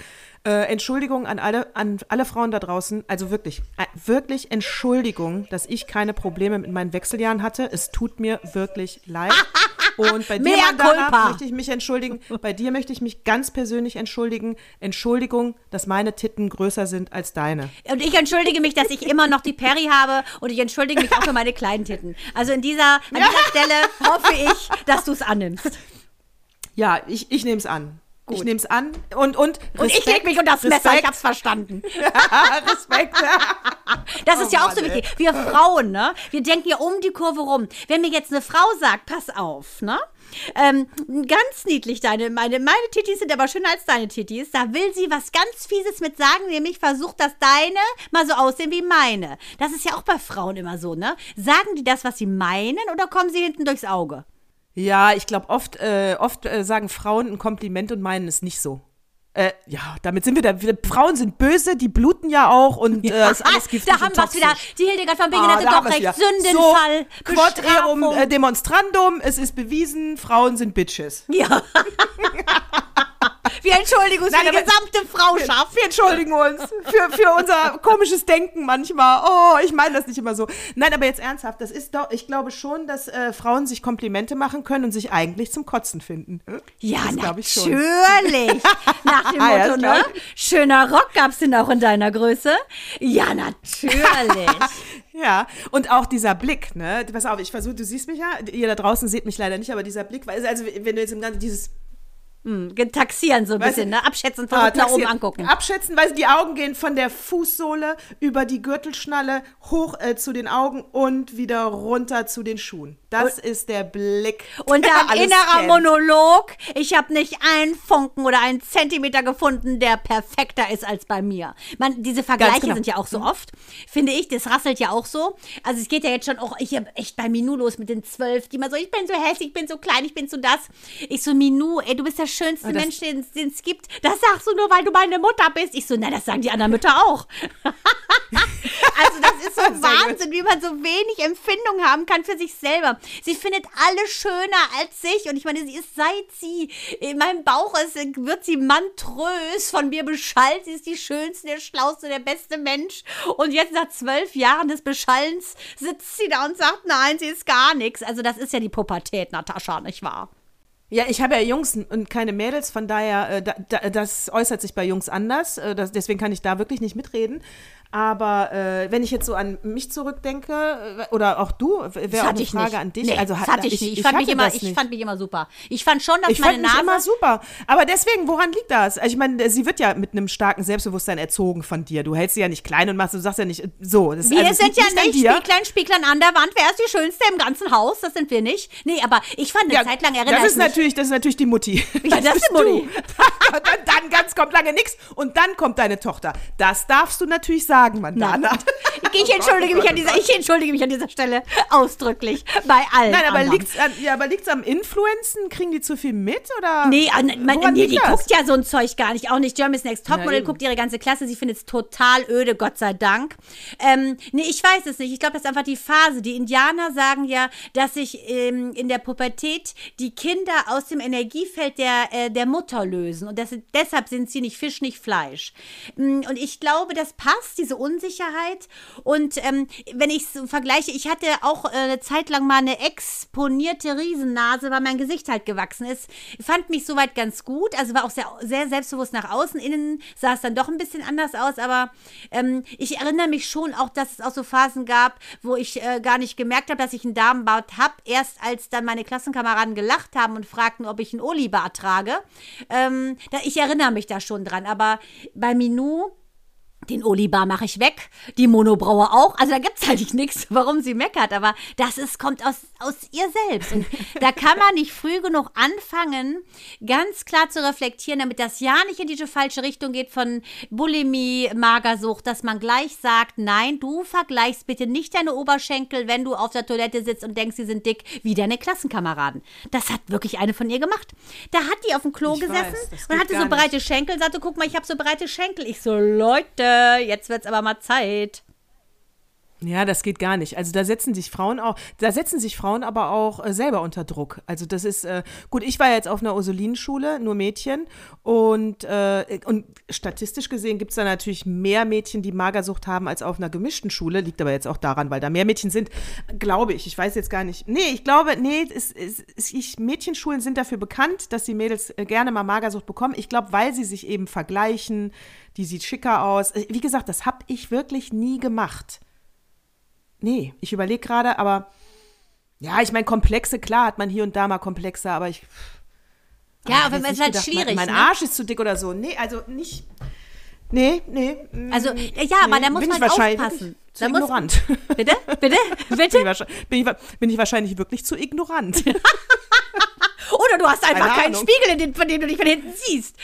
S3: äh, Entschuldigung an alle, an alle Frauen da draußen. Also wirklich, äh, wirklich Entschuldigung, dass ich keine Probleme mit meinen Wechseljahren hatte. Es tut mir wirklich leid. [LAUGHS] Und bei dir, Mandana, möchte ich mich entschuldigen. Bei dir möchte ich mich ganz persönlich entschuldigen. Entschuldigung, dass meine Titten größer sind als deine.
S1: Und ich entschuldige mich, dass ich immer noch die Perry habe und ich entschuldige mich auch für meine kleinen Titten. Also in dieser, an dieser [LAUGHS] Stelle hoffe ich, dass du es annimmst.
S3: Ja, ich, ich nehme es an. Gut. Ich nehme es an. Und, und,
S1: Respekt, und ich leg mich unter das Messer, ich hab's verstanden. [LAUGHS] Respekt. Das ist oh, ja auch so wichtig. Wir Frauen, ne? Wir denken ja um die Kurve rum. Wenn mir jetzt eine Frau sagt, pass auf, ne? Ähm, ganz niedlich, deine, meine, meine Titis sind aber schöner als deine Titis. Da will sie was ganz Fieses mit sagen, nämlich versucht, dass deine mal so aussehen wie meine. Das ist ja auch bei Frauen immer so, ne? Sagen die das, was sie meinen, oder kommen sie hinten durchs Auge?
S3: Ja, ich glaube, oft, äh, oft äh, sagen Frauen ein Kompliment und meinen es nicht so. Äh, ja, damit sind wir da. Frauen sind böse, die bluten ja auch und äh, ja. ist alles giftig
S1: Da haben wir es wieder. Die Hildegard von Bingen ah, hatte doch recht. Sündenfall.
S3: So, quod erum äh, demonstrandum. Es ist bewiesen, Frauen sind Bitches.
S1: Ja. [LAUGHS] [LAUGHS] Wir entschuldigen uns Nein, für die gesamte Frauschaft.
S3: Wir, wir entschuldigen uns für, für unser komisches Denken manchmal. Oh, ich meine das nicht immer so. Nein, aber jetzt ernsthaft, das ist doch, ich glaube schon, dass äh, Frauen sich Komplimente machen können und sich eigentlich zum Kotzen finden.
S1: Ja, das natürlich. Nach dem [LAUGHS] ah, Motto, ne? Schöner Rock gab es denn auch in deiner Größe? Ja, natürlich. [LAUGHS]
S3: Ja, und auch dieser Blick, ne? Pass auf, ich versuche, du siehst mich ja, ihr da draußen seht mich leider nicht, aber dieser Blick, also wenn du jetzt im Ganzen dieses
S1: hm, taxieren so ein weißt bisschen, ne? Abschätzen, von ah, nach oben angucken.
S3: Abschätzen, weil die Augen gehen von der Fußsohle über die Gürtelschnalle hoch äh, zu den Augen und wieder runter zu den Schuhen. Das und, ist der Blick.
S1: Und [LAUGHS] ein innerer kennt. Monolog. Ich habe nicht einen Funken oder einen Zentimeter gefunden, der perfekter ist als bei mir. Man, diese Vergleiche genau. sind ja auch so mhm. oft, finde ich. Das rasselt ja auch so. Also es geht ja jetzt schon auch, ich habe echt bei Minou los mit den zwölf, die mal so, ich bin so hässlich, ich bin so klein, ich bin so das. Ich so, Minou, ey, du bist der schönste Mensch, den es gibt. Das sagst du nur, weil du meine Mutter bist. Ich so, nein, das sagen die anderen Mütter auch. [LAUGHS] also das ist so Wahnsinn, wie man so wenig Empfindung haben kann für sich selber. Sie findet alle schöner als sich und ich meine, sie ist seit sie in meinem Bauch ist, wird sie mantrös von mir beschallt. Sie ist die schönste, der schlauste, der beste Mensch. Und jetzt nach zwölf Jahren des Beschallens sitzt sie da und sagt, nein, sie ist gar nichts. Also das ist ja die Pubertät, Natascha, nicht wahr?
S3: Ja, ich habe ja Jungs und keine Mädels, von daher, äh, da, da, das äußert sich bei Jungs anders. Äh, das, deswegen kann ich da wirklich nicht mitreden. Aber äh, wenn ich jetzt so an mich zurückdenke, äh, oder auch du, wäre auch eine Frage
S1: nicht.
S3: an dich.
S1: Nee,
S3: also,
S1: das hatte ich, nicht. Ich, fand mich immer, ich fand mich immer super. Ich fand schon, dass
S3: ich
S1: meine
S3: fand
S1: Nase...
S3: Mich immer super. Aber deswegen, woran liegt das? Also ich meine, sie wird ja mit einem starken Selbstbewusstsein erzogen von dir. Du hältst sie ja nicht klein und machst, du sagst ja nicht so.
S1: Das, wir also, sind ja nicht Spieglein, Spieglein an der Wand. Wer ist die Schönste im ganzen Haus? Das sind wir nicht. Nee, aber ich fand eine ja, Zeit lang erinnert
S3: das ist natürlich, Das ist natürlich die Mutti. [LAUGHS]
S1: Ja, das, das ist Mutti. [LAUGHS]
S3: dann, dann ganz kommt lange nichts und dann kommt deine Tochter. Das darfst du natürlich sagen, Mandana.
S1: Ich [LAUGHS] entschuldige mich an dieser, ich entschuldige mich an dieser Stelle ausdrücklich bei allen.
S3: Nein, aber liegt es ja, am Influenzen? Kriegen die zu viel mit oder?
S1: Nee, an, man, nee die das? guckt ja so ein Zeug gar nicht. Auch nicht Germany's Next Topmodel guckt ihre ganze Klasse. Sie findet es total öde, Gott sei Dank. Ähm, nee, ich weiß es nicht. Ich glaube, das ist einfach die Phase. Die Indianer sagen ja, dass sich ähm, in der Pubertät die Kinder aus dem Energiefeld der, äh, der Mutter lösen. Und das, deshalb sind sie nicht Fisch, nicht Fleisch. Mm, und ich glaube, das passt, diese Unsicherheit. Und ähm, wenn ich es vergleiche, ich hatte auch äh, eine Zeit lang mal eine exponierte Riesennase, weil mein Gesicht halt gewachsen ist. Fand mich soweit ganz gut. Also war auch sehr, sehr selbstbewusst nach außen. Innen sah es dann doch ein bisschen anders aus. Aber ähm, ich erinnere mich schon auch, dass es auch so Phasen gab, wo ich äh, gar nicht gemerkt habe, dass ich einen Damenbart habe. Erst als dann meine Klassenkameraden gelacht haben und fragten, ob ich einen Oli-Bart trage. Ähm, da, ich erinnere mich da schon dran. Aber bei Minou Den Olibar mache ich weg, die Monobraue auch. Also da gibt es eigentlich [LAUGHS] nichts, warum sie meckert. Aber das ist, kommt aus, aus ihr selbst. Und da kann man nicht früh genug anfangen, ganz klar zu reflektieren, damit das ja nicht in diese falsche Richtung geht von Bulimie, Magersucht, dass man gleich sagt, nein, du vergleichst bitte nicht deine Oberschenkel, wenn du auf der Toilette sitzt und denkst, sie sind dick, wie deine Klassenkameraden. Das hat wirklich eine von ihr gemacht. Da hat die auf dem Klo
S3: Ich
S1: gesessen
S3: weiß,
S1: und hatte so breite Schenkel, sagte, guck mal, ich habe so breite Schenkel. Ich so, Leute, jetzt wird's aber mal Zeit.
S3: Ja, das geht gar nicht. Also da setzen sich Frauen auch, da setzen sich Frauen aber auch äh, selber unter Druck. Also das ist, äh, gut, ich war jetzt auf einer Ursulinenschule, nur Mädchen. Und, äh, und statistisch gesehen gibt es da natürlich mehr Mädchen, die Magersucht haben, als auf einer gemischten Schule. Liegt aber jetzt auch daran, weil da mehr Mädchen sind, glaube ich. Ich weiß jetzt gar nicht. Nee, ich glaube, nee, es, es, es, ich, Mädchenschulen sind dafür bekannt, dass die Mädels äh, gerne mal Magersucht bekommen. Ich glaube, weil sie sich eben vergleichen, die sieht schicker aus. Äh, Wie gesagt, das habe ich wirklich nie gemacht. Nee, ich überlege gerade, aber ja, ich meine, Komplexe, klar hat man hier und da mal Komplexe, aber ich.
S1: Ja, aber es ist halt
S3: gedacht,
S1: schwierig.
S3: Mein, mein
S1: ne?
S3: Arsch ist zu dick oder so. Nee, also nicht. Nee, nee. mm,
S1: Also, ja, aber da muss man aufpassen.
S3: Zu
S1: Da muss-
S3: ignorant. [LAUGHS]
S1: Bitte? Bitte?
S3: bin,
S1: Bitte?
S3: ich bin, ich, bin ich wahrscheinlich wirklich zu ignorant. [LAUGHS]
S1: Oder du hast einfach
S3: Keine
S1: keinen
S3: Ahnung.
S1: Spiegel, in den, von dem du dich von hinten siehst.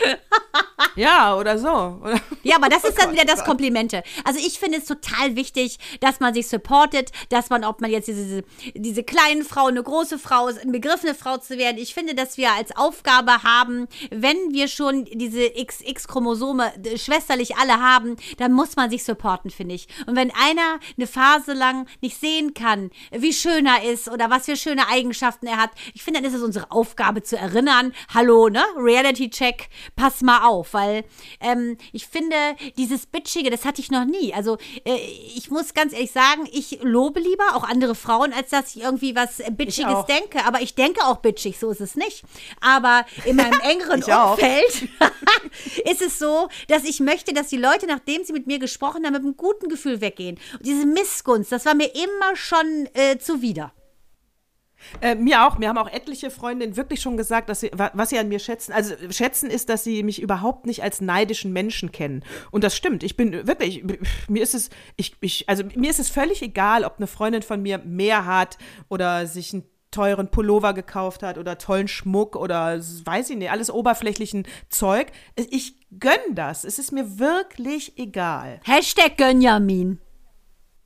S1: [LAUGHS]
S3: ja, oder so. Oder, [LAUGHS]
S1: Ja, aber das ist dann
S3: Gott,
S1: wieder das
S3: Gott.
S1: Komplimente. Also ich finde es total wichtig, dass man sich supportet, dass man, ob man jetzt diese, diese kleinen Frau, eine große Frau ist, eine Frau zu werden. Ich finde, dass wir als Aufgabe haben, wenn wir schon diese XX-Chromosome äh, schwesterlich alle haben, dann muss man sich supporten, finde ich. Und wenn einer eine Phase lang nicht sehen kann, wie schön er ist oder was für schöne Eigenschaften er hat, ich finde, dann ist es unsere Aufgabe zu erinnern, hallo, ne, Reality-Check, pass mal auf, weil ähm, ich finde, dieses Bitchige, das hatte ich noch nie. Also äh, ich muss ganz ehrlich sagen, ich lobe lieber auch andere Frauen, als dass ich irgendwie was äh, Bitchiges denke. Aber ich denke auch bitchig, so ist es nicht. Aber in meinem [LAUGHS] engeren. Umfeld [LAUGHS] ist es so, dass ich möchte, dass die Leute, nachdem sie mit mir gesprochen haben, mit einem guten Gefühl weggehen. Und diese Missgunst, das war mir immer schon äh, zuwider.
S3: Äh, mir auch. Mir haben auch etliche Freundinnen wirklich schon gesagt, dass sie, wa- was sie an mir schätzen. Also schätzen ist, dass sie mich überhaupt nicht als neidischen Menschen kennen. Und das stimmt. Ich bin wirklich, mir ist es, ich, ich, also mir ist es völlig egal, ob eine Freundin von mir mehr hat oder sich einen teuren Pullover gekauft hat oder tollen Schmuck oder weiß ich nicht, alles oberflächlichen Zeug. Ich gönn das. Es ist mir wirklich egal.
S1: Hashtag Gönjamin.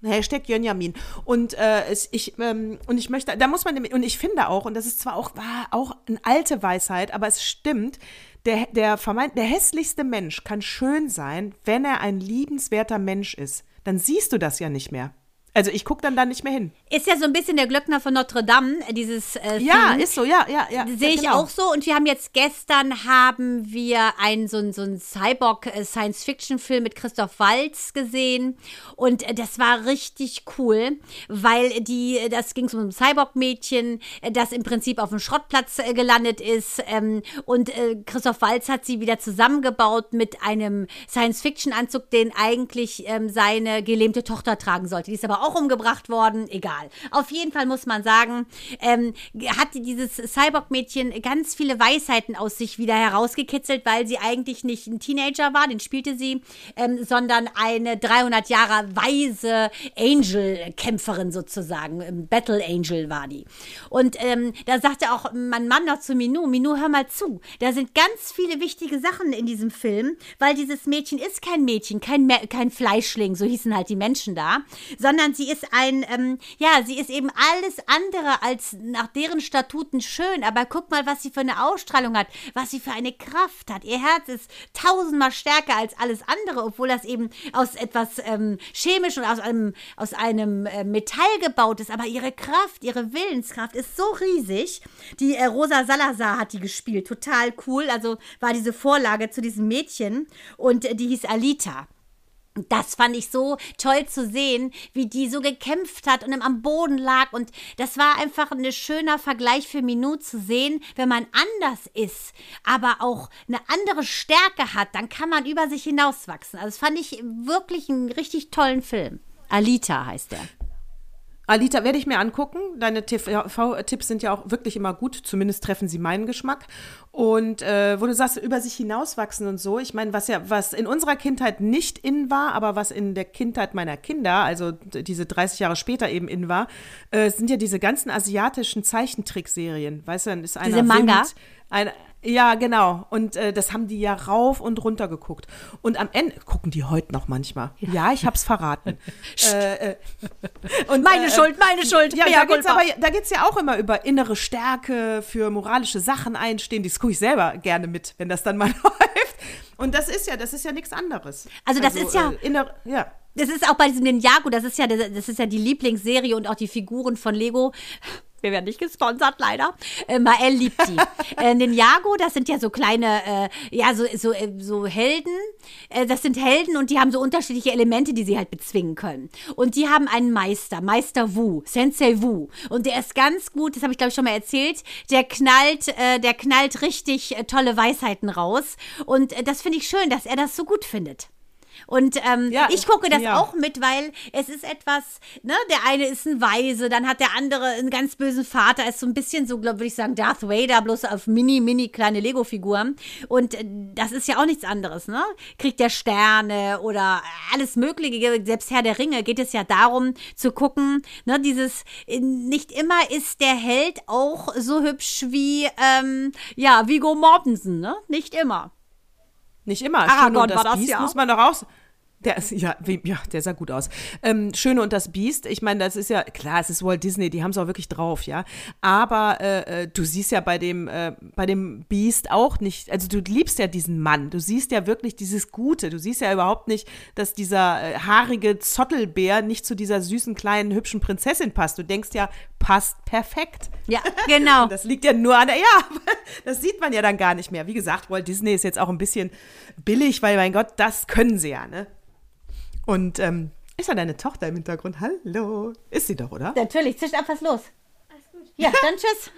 S3: Hashtag Jönjamin. Und äh, es, ich ähm, und ich möchte, da muss man und ich finde auch, und das ist zwar auch war auch eine alte Weisheit, aber es stimmt. Der, der vermeint, der hässlichste Mensch kann schön sein, wenn er ein liebenswerter Mensch ist. Dann siehst du das ja nicht mehr. Also ich gucke dann da nicht mehr hin.
S1: Ist ja so ein bisschen der Glöckner von Notre Dame, äh, dieses äh,
S3: Ja,
S1: Theme.
S3: ist so, ja, ja, ja.
S1: Sehe ich
S3: genau.
S1: auch so. Und wir haben jetzt gestern haben wir einen so einen so einen Cyborg-Science-Fiction-Film mit Christoph Waltz gesehen. Und äh, das war richtig cool, weil die, äh, das ging um ein Cyborg-Mädchen, äh, das im Prinzip auf dem Schrottplatz äh, gelandet ist. Ähm, und äh, Christoph Waltz hat sie wieder zusammengebaut mit einem Science-Fiction-Anzug, den eigentlich ähm, seine gelähmte Tochter tragen sollte. Die ist aber auch umgebracht worden. Egal. Auf jeden Fall muss man sagen, ähm, hat dieses Cyborg-Mädchen ganz viele Weisheiten aus sich wieder herausgekitzelt, weil sie eigentlich nicht ein Teenager war, den spielte sie, ähm, sondern eine 300 Jahre weise Angel-Kämpferin sozusagen. Ähm, Battle Angel war die. Und ähm, da sagte auch mein Mann noch zu Minou, Minou, hör mal zu. Da sind ganz viele wichtige Sachen in diesem Film, weil dieses Mädchen ist kein Mädchen, kein, kein Fleischling, so hießen halt die Menschen da, sondern sie ist ein, ähm, ja, sie ist eben alles andere als nach deren Statuten schön, aber guck mal, was sie für eine Ausstrahlung hat, was sie für eine Kraft hat. Ihr Herz ist tausendmal stärker als alles andere, obwohl das eben aus etwas ähm, chemisch und aus einem, aus einem äh, Metall gebaut ist, aber ihre Kraft, ihre Willenskraft ist so riesig. Die äh, Rosa Salazar hat die gespielt, total cool, also war diese Vorlage zu diesem Mädchen und äh, die hieß Alita. Das fand ich so toll zu sehen, wie die so gekämpft hat und am Boden lag. Und das war einfach ein schöner Vergleich für Minou zu sehen, wenn man anders ist, aber auch eine andere Stärke hat, dann kann man über sich hinauswachsen. Also das fand ich wirklich einen richtig tollen Film. Alita heißt der.
S3: Alita werde ich mir angucken. Deine TV-Tipps sind ja auch wirklich immer gut. Zumindest treffen sie meinen Geschmack. Und äh, wo du sagst, über sich hinauswachsen und so. Ich meine, was ja, was in unserer Kindheit nicht in war, aber was in der Kindheit meiner Kinder, also diese 30 Jahre später eben in war, äh, sind ja diese ganzen asiatischen Zeichentrickserien. Weißt du, dann ist einer
S1: Diese Manga?
S3: Wind, ein, ja, genau. Und äh, das haben die ja rauf und runter geguckt. Und am Ende gucken die heute noch manchmal. Ja, ja ich hab's verraten. [LAUGHS] äh, äh,
S1: und, meine äh, Schuld, meine Schuld.
S3: Ja, da geht's aber da geht's ja auch immer über innere Stärke, für moralische Sachen einstehen. Das gucke ich selber gerne mit, wenn das dann mal [LAUGHS] läuft. Und das ist ja, das ist ja nichts anderes.
S1: Also das also, ist ja,
S3: äh, innere, ja.
S1: Das ist auch bei diesem Ninjago, das ist ja, das ist ja die Lieblingsserie und auch die Figuren von Lego wir werden nicht gesponsert, leider. Äh, Mael liebt die. [LAUGHS] äh, Ninjago, das sind ja so kleine, äh, ja, so, so, äh, so Helden. Äh, das sind Helden und die haben so unterschiedliche Elemente, die sie halt bezwingen können. Und die haben einen Meister, Meister Wu, Sensei Wu. Und der ist ganz gut, das habe ich glaube ich schon mal erzählt, der knallt, äh, der knallt richtig tolle Weisheiten raus. Und das finde ich schön, dass er das so gut findet. Und ähm, ja, ich gucke das ja. auch mit, weil es ist etwas, ne, der eine ist ein Weise, dann hat der andere einen ganz bösen Vater, ist so ein bisschen so, glaube ich, sagen, Darth Vader, bloß auf mini, mini kleine Lego-Figuren. Und äh, das ist ja auch nichts anderes, ne? Kriegt der Sterne oder alles Mögliche, selbst Herr der Ringe geht es ja darum zu gucken, ne, dieses, äh, nicht immer ist der Held auch so hübsch wie, ähm, ja, Vigo Mortensen, ne? Nicht immer.
S3: Nicht immer. Aragorn Schön und das, war das Biest ja. muss man doch raus. Der ist, ja, ja, der sah gut aus. Ähm, Schöne und das Biest, ich meine, das ist ja, klar, es ist Walt Disney, die haben es auch wirklich drauf, ja. Aber äh, äh, du siehst ja bei dem, äh, bei dem Biest auch nicht, also du liebst ja diesen Mann, du siehst ja wirklich dieses Gute, du siehst ja überhaupt nicht, dass dieser äh, haarige Zottelbär nicht zu dieser süßen, kleinen, hübschen Prinzessin passt. Du denkst ja, passt perfekt.
S1: Ja, genau. [LAUGHS]
S3: das liegt ja nur an der, ja, [LAUGHS] das sieht man ja dann gar nicht mehr. Wie gesagt, Walt Disney ist jetzt auch ein bisschen billig, weil, mein Gott, das können sie ja, ne? Und ähm, ist da deine Tochter im Hintergrund? Hallo. Ist sie doch, oder?
S1: Natürlich. Zischt ab, was los? Ja, dann tschüss.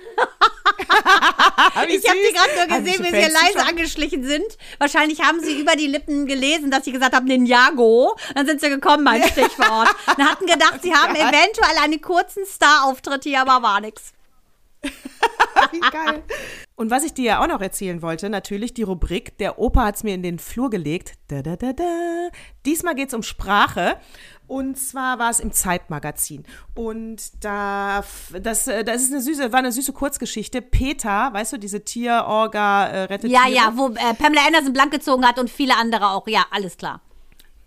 S1: ich habe die gerade nur gesehen, wie sie leise schon? angeschlichen sind. Wahrscheinlich haben sie über die Lippen gelesen, dass sie gesagt haben, Ninjago. Dann sind sie gekommen, mein Stichwort. Dann hatten gedacht, sie haben [LAUGHS] eventuell einen kurzen Star-Auftritt hier, aber war nix. [LAUGHS] [LAUGHS]
S3: Wie geil. Und was ich dir ja auch noch erzählen wollte, natürlich die Rubrik, der Opa hat es mir in den Flur gelegt. Da, da, da, da. Diesmal geht es um Sprache. Und zwar war es im Zeitmagazin. Und da, das, äh, das ist eine süße, war eine süße Kurzgeschichte. Peter, weißt du, diese Tierorga äh, rettet
S1: Ja, Tiere. ja, wo äh, Pamela Anderson blank gezogen hat und viele andere auch. Ja, alles klar.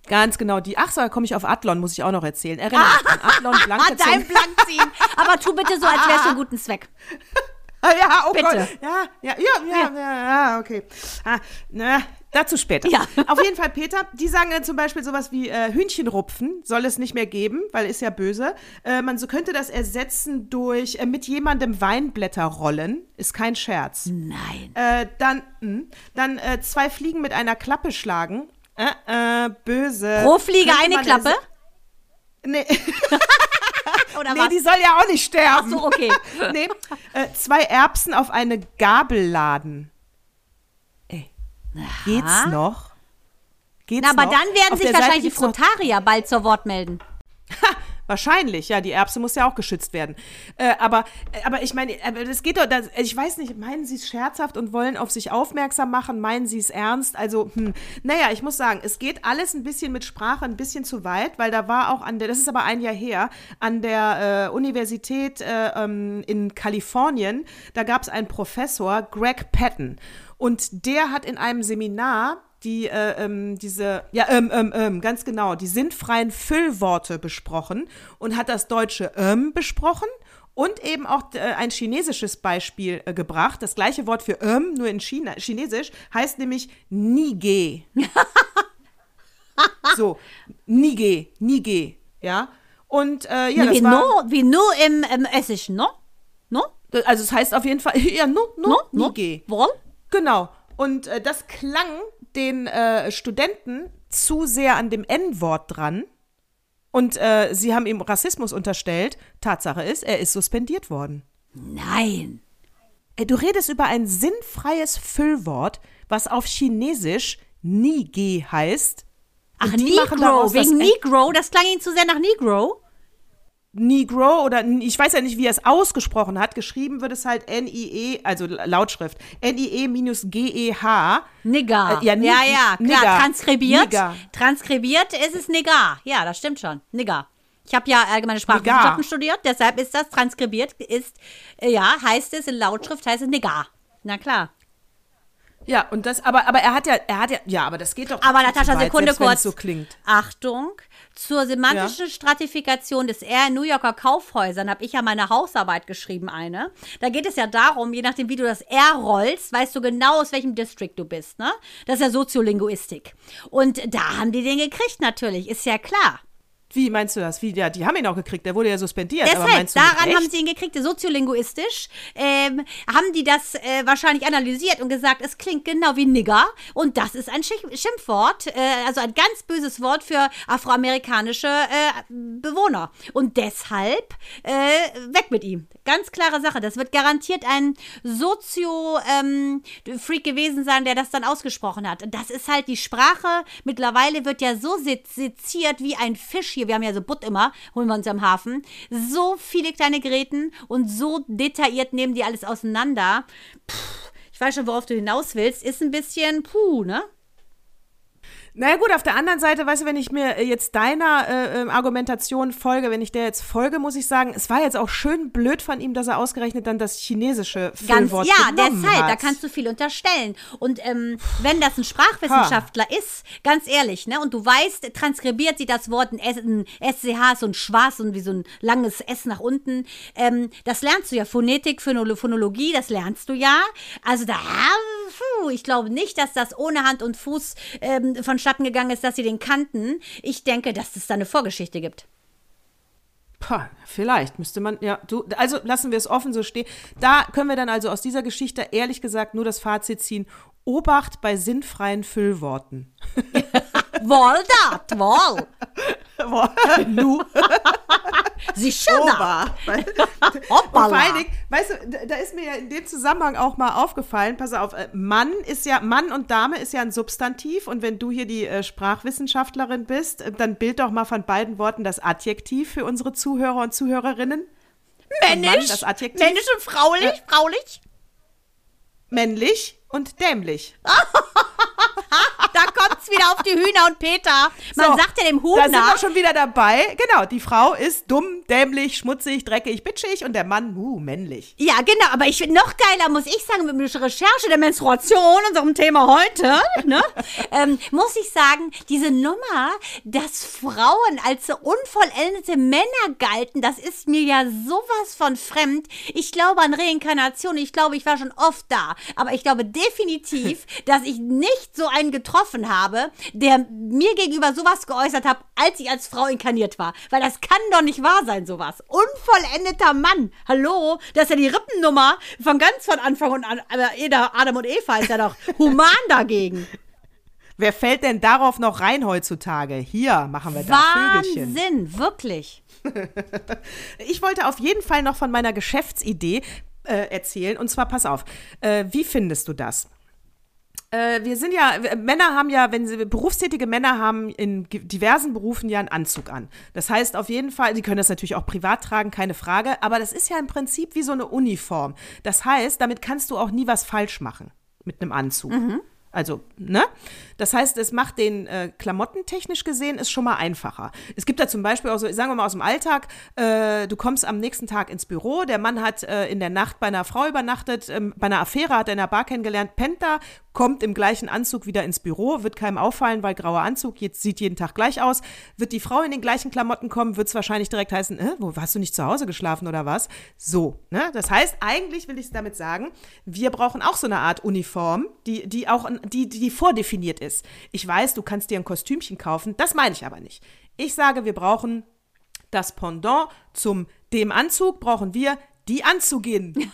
S3: Ganz genau. Die, ach so, da komme ich auf Adlon, muss ich auch noch erzählen. Erinnere dich an [LAUGHS] Adlon blank gezogen.
S1: Dein Blankziehen. Aber tu bitte so, als wärst du einen guten Zweck. [LAUGHS] [LAUGHS]
S3: Ja, oh Bitte. Gott. Ja, ja, ja, ja, ja, ja okay. Ah, na, dazu später. Ja. [LAUGHS] Auf jeden Fall, Peter, die sagen dann zum Beispiel sowas wie äh, Hühnchenrupfen soll es nicht mehr geben, weil ist ja böse. Äh, man so könnte das ersetzen durch äh, mit jemandem Weinblätter rollen. Ist kein Scherz.
S1: Nein.
S3: Äh, dann mh, hm, dann äh, zwei Fliegen mit einer Klappe schlagen. Äh, äh, böse.
S1: Pro Fliege eine Klappe?
S3: Nee. [LAUGHS] [LAUGHS] Oder nee, was? die soll ja auch nicht sterben.
S1: Ach so, okay. [LAUGHS]
S3: nee, äh, zwei Erbsen auf eine Gabel laden. Ey, geht's noch?
S1: Geht's Na, aber noch? dann werden auf sich wahrscheinlich die Frutarier bald zur Wort melden.
S3: Ha, [LAUGHS] Wahrscheinlich, ja, die Erbse muss ja auch geschützt werden. Äh, aber, äh, aber ich meine, das geht doch, das, ich weiß nicht, meinen Sie es scherzhaft und wollen auf sich aufmerksam machen? Meinen Sie es ernst? Also, hm, naja, ich muss sagen, es geht alles ein bisschen mit Sprache ein bisschen zu weit, weil da war auch an der, das ist aber ein Jahr her, an der äh, Universität äh, ähm, in Kalifornien, da gab es einen Professor, Greg Patton. Und der hat in einem Seminar die äh, ähm, diese, ja, ähm, ähm, ähm, ganz genau, die sinnfreien Füllworte besprochen und hat das deutsche ähm besprochen und eben auch äh, ein chinesisches Beispiel äh, gebracht. Das gleiche Wort für ähm, nur in China, Chinesisch, heißt nämlich Nige. [LAUGHS] so, Nige, Nige, ja. Und äh, ja,
S1: das wie war, no, wie nur im, im Essischen, no? No?
S3: Also es heißt auf jeden Fall, [LAUGHS] ja, no, no, no Nige.
S1: Wohl?
S3: Genau. Und äh, das klang den äh, Studenten zu sehr an dem N-Wort dran. Und äh, sie haben ihm Rassismus unterstellt. Tatsache ist, er ist suspendiert worden.
S1: Nein.
S3: Ey, du redest über ein sinnfreies Füllwort, was auf Chinesisch Nige heißt.
S1: Ach, Negro, wegen Negro? Das klang ihnen zu sehr nach Negro?
S3: Negro oder ich weiß ja nicht, wie er es ausgesprochen hat. Geschrieben wird es halt N-I-E, also Lautschrift. N-I-E minus G-E-H.
S1: Nigger. Äh, ja, ja, ja, klar. Nigger. Transkribiert. Nigger. Transkribiert ist es Nigger. Ja, das stimmt schon. Nigger. Ich habe ja allgemeine Sprachwissenschaften studiert, deshalb ist das transkribiert, ist, äh, ja, heißt es in Lautschrift, heißt es Nigger. Na klar.
S3: Ja, und das, aber, aber er hat ja, er hat ja, ja, aber das geht doch.
S1: Aber Natascha,
S3: weit,
S1: Sekunde
S3: selbst,
S1: kurz.
S3: So klingt.
S1: Achtung, zur semantischen ja. Stratifikation des R in New Yorker Kaufhäusern habe ich ja meine Hausarbeit geschrieben, eine. Da geht es ja darum, je nachdem, wie du das R rollst, weißt du genau, aus welchem District du bist, ne? Das ist ja Soziolinguistik. Und da haben die den gekriegt natürlich, ist ja klar.
S3: Wie meinst du das? Wie, ja, die haben ihn auch gekriegt, der wurde ja suspendiert.
S1: Deshalb, aber meinst du daran haben sie ihn gekriegt, soziolinguistisch. Ähm, haben die das äh, wahrscheinlich analysiert und gesagt, es klingt genau wie Nigger. Und das ist ein Schimpfwort, äh, also ein ganz böses Wort für afroamerikanische äh, Bewohner. Und deshalb äh, weg mit ihm. Ganz klare Sache. Das wird garantiert ein Sozio-Freak ähm, gewesen sein, der das dann ausgesprochen hat. Das ist halt die Sprache. Mittlerweile wird ja so seziert wie ein Fisch hier, wir haben ja so Butt immer, holen wir uns am Hafen, so viele kleine Geräten und so detailliert nehmen die alles auseinander. Puh, ich weiß schon, worauf du hinaus willst, ist ein bisschen puh, ne?
S3: Naja gut, auf der anderen Seite, weißt du, wenn ich mir jetzt deiner äh, ähm, Argumentation folge, wenn ich der jetzt folge, muss ich sagen, es war jetzt auch schön blöd von ihm, dass er ausgerechnet dann das chinesische Füllwort
S1: Ganz, Ja,
S3: deshalb,
S1: hat. da kannst du viel unterstellen. Und ähm, wenn das ein Sprachwissenschaftler ha. ist, ganz ehrlich, ne, und du weißt, transkribiert sie das Wort, ein, ein SCH, so ein Schwarz und wie so ein langes S nach unten, ähm, das lernst du ja, Phonetik, Phonologie, das lernst du ja. Also da, puh, ich glaube nicht, dass das ohne Hand und Fuß ähm, vonstatten gegangen ist, dass sie den kannten. Ich denke, dass es da eine Vorgeschichte gibt.
S3: Pah, vielleicht müsste man, ja, du, also lassen wir es offen so stehen. Da können wir dann also aus dieser Geschichte ehrlich gesagt nur das Fazit ziehen: Obacht bei sinnfreien Füllworten. [LAUGHS]
S1: Wohl dat, wohl.
S3: nu.
S1: Sicher da.
S3: vor allen Dingen, weißt du, da ist mir ja in dem Zusammenhang auch mal aufgefallen, pass auf, äh, Mann ist ja, Mann und Dame ist ja ein Substantiv und wenn du hier die äh, Sprachwissenschaftlerin bist, äh, dann bild doch mal von beiden Worten das Adjektiv für unsere Zuhörer und Zuhörerinnen.
S1: Männlich, Mann, das Adjektiv. männlich und fraulich, ja. fraulich.
S3: Männlich und dämlich. [LAUGHS]
S1: da kommt's wieder auf die Hühner und Peter. Man so, sagt ja dem Huhn
S3: Da sind wir schon wieder dabei. Genau, die Frau ist dumm, dämlich, schmutzig, dreckig, bitchig und der Mann, uh, männlich.
S1: Ja, genau, aber ich finde noch geiler, muss ich sagen, mit der Recherche der Menstruation, unserem Thema heute, ne, [LAUGHS] ähm, muss ich sagen, diese Nummer, dass Frauen als so unvollendete Männer galten, das ist mir ja sowas von fremd. Ich glaube an Reinkarnation, ich glaube, ich war schon oft da, aber ich glaube definitiv, [LAUGHS] dass ich nicht so einen getroffen habe, der mir gegenüber sowas geäußert hat, als ich als Frau inkarniert war. Weil das kann doch nicht wahr sein, sowas. Unvollendeter Mann. Hallo? Das ist ja die Rippennummer von ganz von Anfang an. Aber Adam und Eva ist ja doch [LAUGHS] human dagegen.
S3: Wer fällt denn darauf noch rein heutzutage? Hier machen wir da
S1: Vögelchen. Wahnsinn, wirklich. [LAUGHS]
S3: ich wollte auf jeden Fall noch von meiner Geschäftsidee äh, erzählen. Und zwar, pass auf, äh, wie findest du das? Äh, wir sind ja, Männer haben ja, wenn sie, berufstätige Männer haben in diversen Berufen ja einen Anzug an. Das heißt auf jeden Fall, sie können das natürlich auch privat tragen, keine Frage, aber das ist ja im Prinzip wie so eine Uniform. Das heißt, damit kannst du auch nie was falsch machen mit einem Anzug. Mhm. Also, ne? Das heißt, es macht den äh, Klamotten technisch gesehen ist schon mal einfacher. Es gibt da zum Beispiel auch so, sagen wir mal aus dem Alltag, äh, du kommst am nächsten Tag ins Büro, der Mann hat äh, in der Nacht bei einer Frau übernachtet, ähm, bei einer Affäre hat er in der Bar kennengelernt, pennt da, kommt im gleichen Anzug wieder ins Büro, wird keinem auffallen, weil grauer Anzug jetzt sieht jeden Tag gleich aus. Wird die Frau in den gleichen Klamotten kommen, wird es wahrscheinlich direkt heißen, äh, wo hast du nicht zu Hause geschlafen oder was? So, ne? Das heißt, eigentlich will ich damit sagen, wir brauchen auch so eine Art Uniform, die, die auch, die, die vordefiniert ist. Ich weiß, du kannst dir ein Kostümchen kaufen, das meine ich aber nicht. Ich sage, wir brauchen das Pendant zum dem Anzug brauchen wir die Anzugin. [LAUGHS]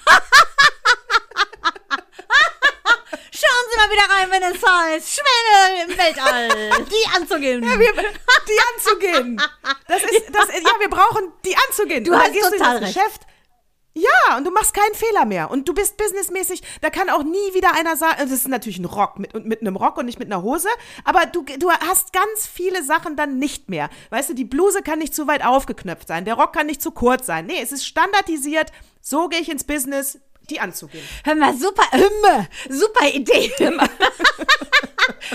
S1: Schauen Sie mal wieder rein, wenn es heißt Schwäne im Weltall. Die anzugehen.
S3: Ja, wir, die anzugehen. Das ist, das, ja, wir brauchen die anzugehen.
S1: Du hast total recht. Geschäft.
S3: Ja, und du machst keinen Fehler mehr. Und du bist businessmäßig, da kann auch nie wieder einer sagen, das ist natürlich ein Rock mit, mit einem Rock und nicht mit einer Hose, aber du, du hast ganz viele Sachen dann nicht mehr. Weißt du, die Bluse kann nicht zu weit aufgeknöpft sein, der Rock kann nicht zu kurz sein. Nee, es ist standardisiert, so gehe ich ins Business, die anzugehen.
S1: Hör mal, super, immer, super Idee. [LAUGHS]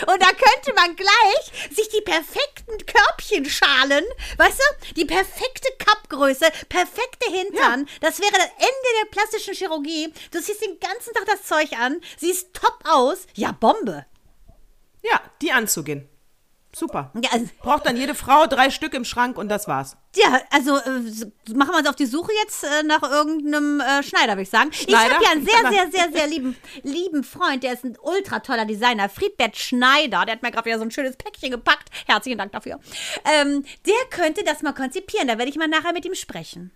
S1: Und da könnte man gleich sich die perfekten Körbchenschalen, weißt du, die perfekte Kappgröße, perfekte Hintern, ja. das wäre das Ende der plastischen Chirurgie. Du ziehst den ganzen Tag das Zeug an, siehst top aus. Ja, Bombe.
S3: Ja, die anzugehen. Super. Ja, also, Braucht dann jede Frau drei Stück im Schrank und das war's.
S1: Ja, also äh, machen wir uns auf die Suche jetzt äh, nach irgendeinem äh, Schneider, würde ich sagen. Schneider? Ich habe ja einen sehr, sehr, sehr, sehr [LAUGHS] lieben, lieben Freund, der ist ein ultra toller Designer, Friedbert Schneider. Der hat mir gerade wieder so ein schönes Päckchen gepackt. Herzlichen Dank dafür. Ähm, der könnte das mal konzipieren. Da werde ich mal nachher mit ihm sprechen.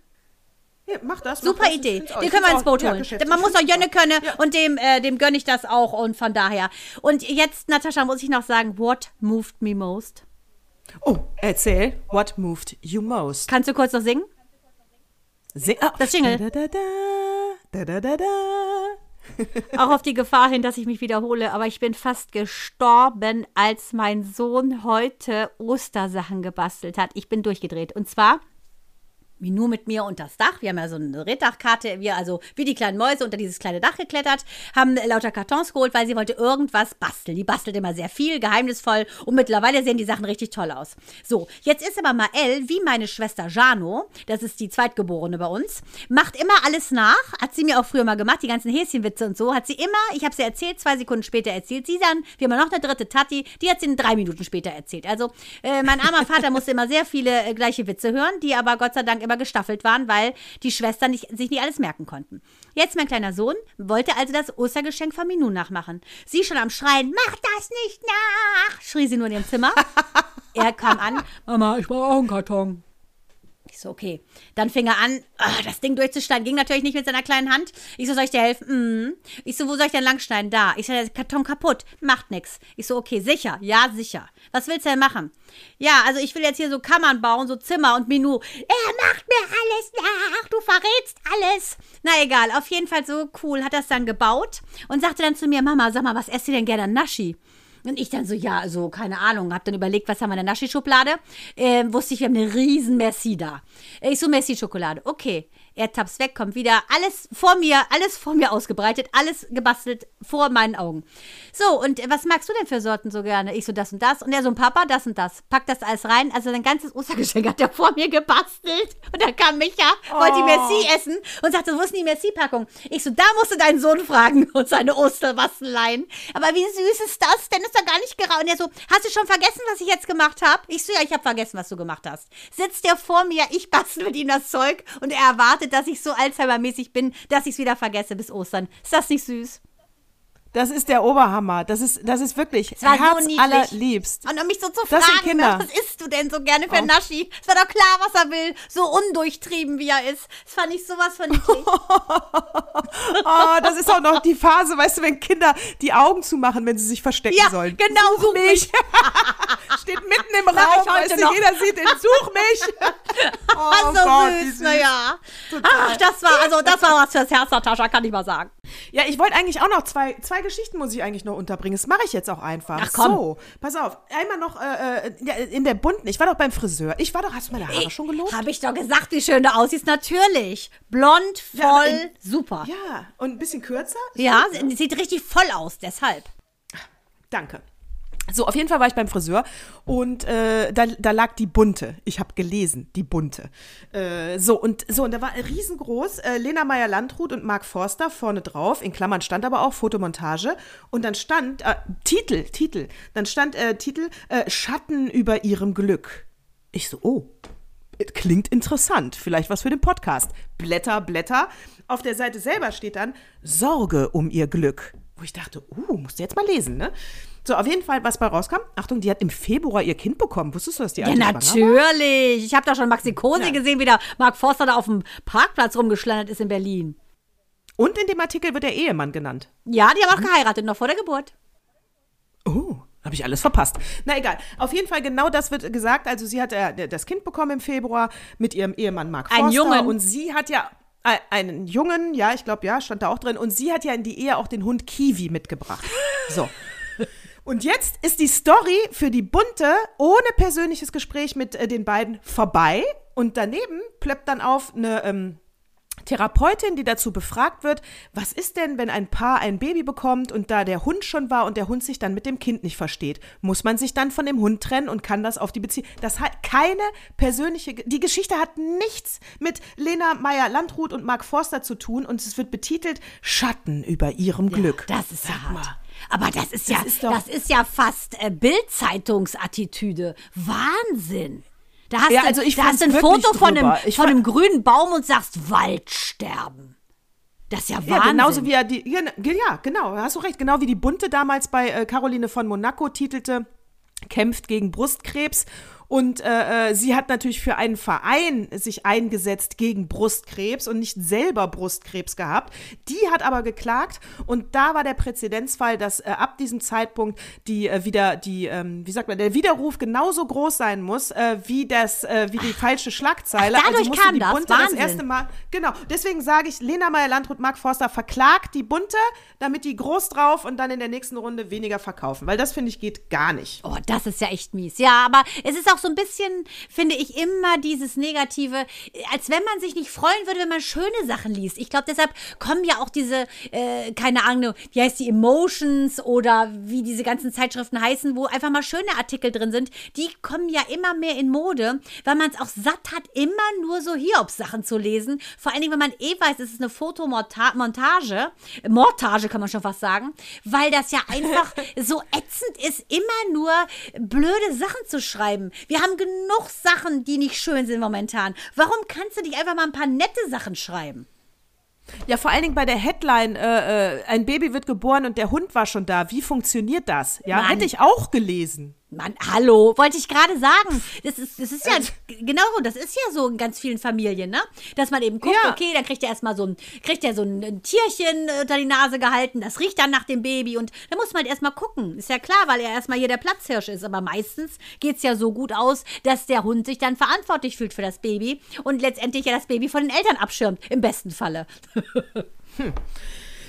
S3: Ja, mach das.
S1: Super
S3: mach
S1: Idee. Das. Den können wir ins Boot holen. Ja, Man muss doch Jönne können ja. und dem, äh, dem gönne ich das auch und von daher. Und jetzt, Natascha, muss ich noch sagen, what moved me most?
S3: Oh, erzähl. What moved you most?
S1: Kannst du kurz noch singen?
S3: Sing oh.
S1: Das Jingle. Da, da, da, [LAUGHS] auch auf die Gefahr hin, dass ich mich wiederhole, aber ich bin fast gestorben, als mein Sohn heute Ostersachen gebastelt hat. Ich bin durchgedreht. Und zwar Minou mit mir unter das Dach. Wir haben ja so eine Reddachkarte, wir also wie die kleinen Mäuse unter dieses kleine Dach geklettert, haben lauter Kartons geholt, weil sie wollte irgendwas basteln. Die bastelt immer sehr viel, geheimnisvoll und mittlerweile sehen die Sachen richtig toll aus. So, jetzt ist aber Mael, wie meine Schwester Jano, das ist die Zweitgeborene bei uns, macht immer alles nach, hat sie mir auch früher mal gemacht, die ganzen Häschenwitze und so, hat sie immer, ich habe sie erzählt, zwei Sekunden später erzählt sie dann, wir haben noch eine dritte Tati, die hat sie in drei Minuten später erzählt. Also äh, mein armer Vater [LAUGHS] musste immer sehr viele äh, gleiche Witze hören, die aber Gott sei Dank immer gestaffelt waren, weil die Schwestern nicht, sich nicht alles merken konnten. Jetzt mein kleiner Sohn wollte also das Ostergeschenk von Minou nachmachen. Sie schon am Schreien, mach das nicht nach, schrie sie nur in ihrem Zimmer. [LAUGHS] er kam an, Mama, ich brauche auch einen Karton. Ich so, okay. Dann fing er an, oh, das Ding durchzuschneiden. Ging natürlich nicht mit seiner kleinen Hand. Ich so, soll ich dir helfen? Mm. Ich so, wo soll ich denn langschneiden? Da. Ich so, der Karton kaputt. Macht nix. Ich so, okay, sicher. Ja, sicher. Was willst du denn machen? Ja, also ich will jetzt hier so Kammern bauen, so Zimmer und Minu. Er macht mir alles nach. Du verrätst alles. Na egal, auf jeden Fall so cool. Hat das dann gebaut und sagte dann zu mir, Mama, sag mal, was esst ihr denn gerne Naschi? Und ich dann so, ja, also keine Ahnung, hab dann überlegt, was haben wir in der Naschi-Schublade. Äh, wusste ich, wir haben eine riesen Messi da. Ich so, Messi-Schokolade. Okay. Er taps weg, kommt wieder. Alles vor mir, alles vor mir ausgebreitet, alles gebastelt vor meinen Augen. So, und was magst du denn für Sorten so gerne? Ich so, das und das. Und er so, Papa, das und das. Packt das alles rein. Also sein ganzes Ostergeschenk [LAUGHS] hat er vor mir gebastelt. Und dann kam Micha, oh. wollte die Merci essen und sagte, wo ist denn die Merci-Packung? Ich so, da musst du deinen Sohn fragen [LAUGHS] und seine Osterbasteleien. Aber wie süß ist das denn? Ist doch gar nicht geraucht. Und er so, hast du schon vergessen, was ich jetzt gemacht habe? Ich so, ja, ich habe vergessen, was du gemacht hast. Sitzt der vor mir, ich bastel mit ihm das Zeug und er erwartet, dass ich so Alzheimer-mäßig bin, dass ich es wieder vergesse bis Ostern. Ist das nicht süß?
S3: Das ist der Oberhammer. Das ist, das ist wirklich das Herz so allerliebst.
S1: Und um mich so zu das fragen, ne, was isst du denn so gerne für oh. Naschi? Es war doch klar, was er will. So undurchtrieben, wie er ist. Das fand ich sowas von niedlich.
S3: oh, [LAUGHS] das ist auch noch die Phase, weißt du, wenn Kinder die Augen zumachen, wenn sie sich verstecken
S1: ja,
S3: sollen.
S1: genau, such, such mich. [LAUGHS]
S3: Steht mitten im Raum, weißt du, jeder sieht ihn, such mich. [LAUGHS]
S1: Oh, so Gott, süß, naja. Ach, das war, also, das war was fürs Herz, Natascha, kann ich mal sagen.
S3: Ja, ich wollte eigentlich auch noch zwei, zwei Geschichten muss ich eigentlich noch unterbringen. Das mache ich jetzt auch einfach.
S1: Ach komm.
S3: So, pass auf. Einmal noch äh, äh in der bunten. Ich war doch beim Friseur. Ich war doch, hast du meine Haare schon gelobt?
S1: Habe ich doch gesagt, wie schön du aussiehst. Natürlich. Blond, voll, ja, in, super.
S3: Ja, und ein bisschen kürzer?
S1: Ja, sieht richtig voll aus, deshalb.
S3: Danke. So, auf jeden Fall war ich beim Friseur und äh, da, da lag die bunte. Ich habe gelesen, die bunte. Äh, so, und so, und da war riesengroß äh, Lena Meyer-Landrut und Mark Forster vorne drauf. In Klammern stand aber auch Fotomontage. Und dann stand äh, Titel, Titel. Dann stand äh, Titel äh, Schatten über ihrem Glück. Ich so, oh, klingt interessant. Vielleicht was für den Podcast. Blätter, Blätter. Auf der Seite selber steht dann Sorge um ihr Glück. Wo ich dachte, uh, musst du jetzt mal lesen, ne? So, auf jeden Fall, was bei rauskam. Achtung, die hat im Februar ihr Kind bekommen. Wusstest du, dass die
S1: Ja, natürlich. Ich habe da schon Maxi Kosi ja. gesehen, wie der Mark Forster da auf dem Parkplatz rumgeschlendert ist in Berlin.
S3: Und in dem Artikel wird der Ehemann genannt.
S1: Ja, die haben auch geheiratet, noch vor der Geburt.
S3: Oh, habe ich alles verpasst. Na egal. Auf jeden Fall genau das wird gesagt. Also sie hat äh, das Kind bekommen im Februar mit ihrem Ehemann Mark Forster.
S1: Ein Jungen.
S3: Und sie hat ja einen Jungen, ja, ich glaube, ja, stand da auch drin. Und sie hat ja in die Ehe auch den Hund Kiwi mitgebracht. So. Und jetzt ist die Story für die Bunte ohne persönliches Gespräch mit äh, den beiden vorbei. Und daneben plöppt dann auf eine ähm, Therapeutin, die dazu befragt wird, was ist denn, wenn ein Paar ein Baby bekommt und da der Hund schon war und der Hund sich dann mit dem Kind nicht versteht? Muss man sich dann von dem Hund trennen und kann das auf die Beziehung? Das hat keine persönliche, die Geschichte hat nichts mit Lena Meyer-Landrut und Mark Forster zu tun und es wird betitelt Schatten über ihrem
S1: ja,
S3: Glück.
S1: Das ist ja hart. Aber das ist ja, das ist, das ist ja fast äh, Bildzeitungsattitüde. Wahnsinn. Da hast
S3: Ja,
S1: du,
S3: also ich
S1: da hast ein Foto von einem.
S3: Ich
S1: von einem grünen Baum und sagst Waldsterben. Das ist ja Wahnsinn.
S3: Ja, genauso wie er die, ja, genau, hast du recht, genau wie die Bunte damals bei äh, Caroline von Monaco titelte, kämpft gegen Brustkrebs und äh, äh, sie hat natürlich für einen Verein sich eingesetzt gegen Brustkrebs und nicht selber Brustkrebs gehabt. Die hat aber geklagt und da war der Präzedenzfall, dass äh, ab diesem Zeitpunkt die äh, wieder die ähm, wie sagt man der Widerruf genauso groß sein muss äh, wie das äh, wie die falsche Schlagzeile.
S1: Ach, dadurch
S3: musste
S1: kam
S3: die
S1: das?
S3: Bunte das
S1: Wahnsinn.
S3: erste Mal genau. Deswegen sage ich Lena Meyer-Landrut, Mark Forster verklagt die Bunte, damit die groß drauf und dann in der nächsten Runde weniger verkaufen, weil das finde ich geht gar nicht.
S1: Oh, das ist ja echt mies. Ja, aber es ist auch so ein bisschen, finde ich, immer dieses Negative, als wenn man sich nicht freuen würde, wenn man schöne Sachen liest. Ich glaube, deshalb kommen ja auch diese, äh, keine Ahnung, wie heißt die, Emotions oder wie diese ganzen Zeitschriften heißen, wo einfach mal schöne Artikel drin sind. Die kommen ja immer mehr in Mode, weil man es auch satt hat, immer nur so Hiobs-Sachen zu lesen. Vor allen Dingen, wenn man eh weiß, es ist eine Fotomontage, Montage kann man schon fast sagen, weil das ja einfach [LAUGHS] so ätzend ist, immer nur blöde Sachen zu schreiben. Wir haben genug Sachen, die nicht schön sind momentan. Warum kannst du nicht einfach mal ein paar nette Sachen schreiben?
S3: Ja, vor allen Dingen bei der Headline, äh, äh, ein Baby wird geboren und der Hund war schon da. Wie funktioniert das? Ja,
S1: Mann.
S3: hätte ich auch gelesen.
S1: Mann, hallo, wollte ich gerade sagen. Das ist, das ist ja, genau, das ist ja so in ganz vielen Familien, ne? Dass man eben guckt,
S3: Ja.
S1: okay, dann kriegt er erstmal so ein, kriegt er so ein, ein Tierchen äh, unter die Nase gehalten, das riecht dann nach dem Baby und da muss man halt erstmal gucken. Ist ja klar, weil er erstmal hier der Platzhirsch ist. Aber meistens geht's ja so gut aus, dass der Hund sich dann verantwortlich fühlt für das Baby und letztendlich ja das Baby von den Eltern abschirmt, im besten Falle. [LAUGHS]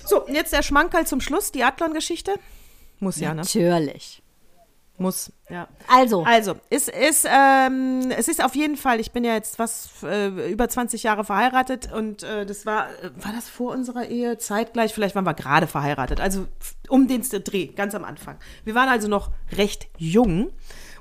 S3: So, und jetzt der Schmankerl zum Schluss, die Adlon-Geschichte. Muss ja, ne?
S1: Natürlich.
S3: Muss, ja.
S1: Also,
S3: Also, es ist, ähm, es ist auf jeden Fall, ich bin ja jetzt was äh, über 20 Jahre verheiratet und äh, das war, äh, war das vor unserer Ehe zeitgleich? Vielleicht waren wir gerade verheiratet, also um den Dreh, ganz am Anfang. Wir waren also noch recht jung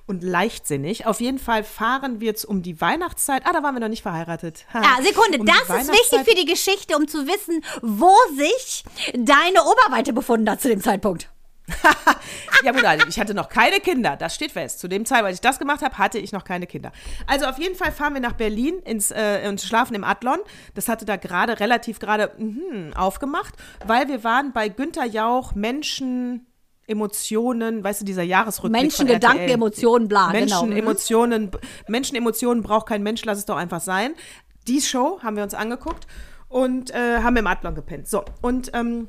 S3: und leichtsinnig. Auf jeden Fall fahren wir jetzt um die Weihnachtszeit. Ah, da waren wir noch nicht verheiratet. Ha.
S1: Ja, Sekunde,
S3: Um
S1: das ist wichtig für die Geschichte, um zu wissen, wo sich deine Oberweite befunden hat zu dem Zeitpunkt. [LAUGHS]
S3: Ja gut, also ich hatte noch keine Kinder, das steht fest. Zu dem Zeitpunkt, als ich das gemacht habe, hatte ich noch keine Kinder. Also auf jeden Fall fahren wir nach Berlin ins, äh, und schlafen im Adlon. Das hatte da gerade, relativ gerade mhm, aufgemacht, weil wir waren bei Günther Jauch Menschen... Emotionen, weißt du, dieser Jahresrückblick
S1: Menschen, Gedanken,
S3: RTL.
S1: Emotionen, bla, genau.
S3: Menschen,
S1: Mhm.
S3: Emotionen, Menschen, Emotionen braucht kein Mensch, lass es doch einfach sein. Die Show haben wir uns angeguckt und äh, haben im Adlon gepennt. So, und ähm,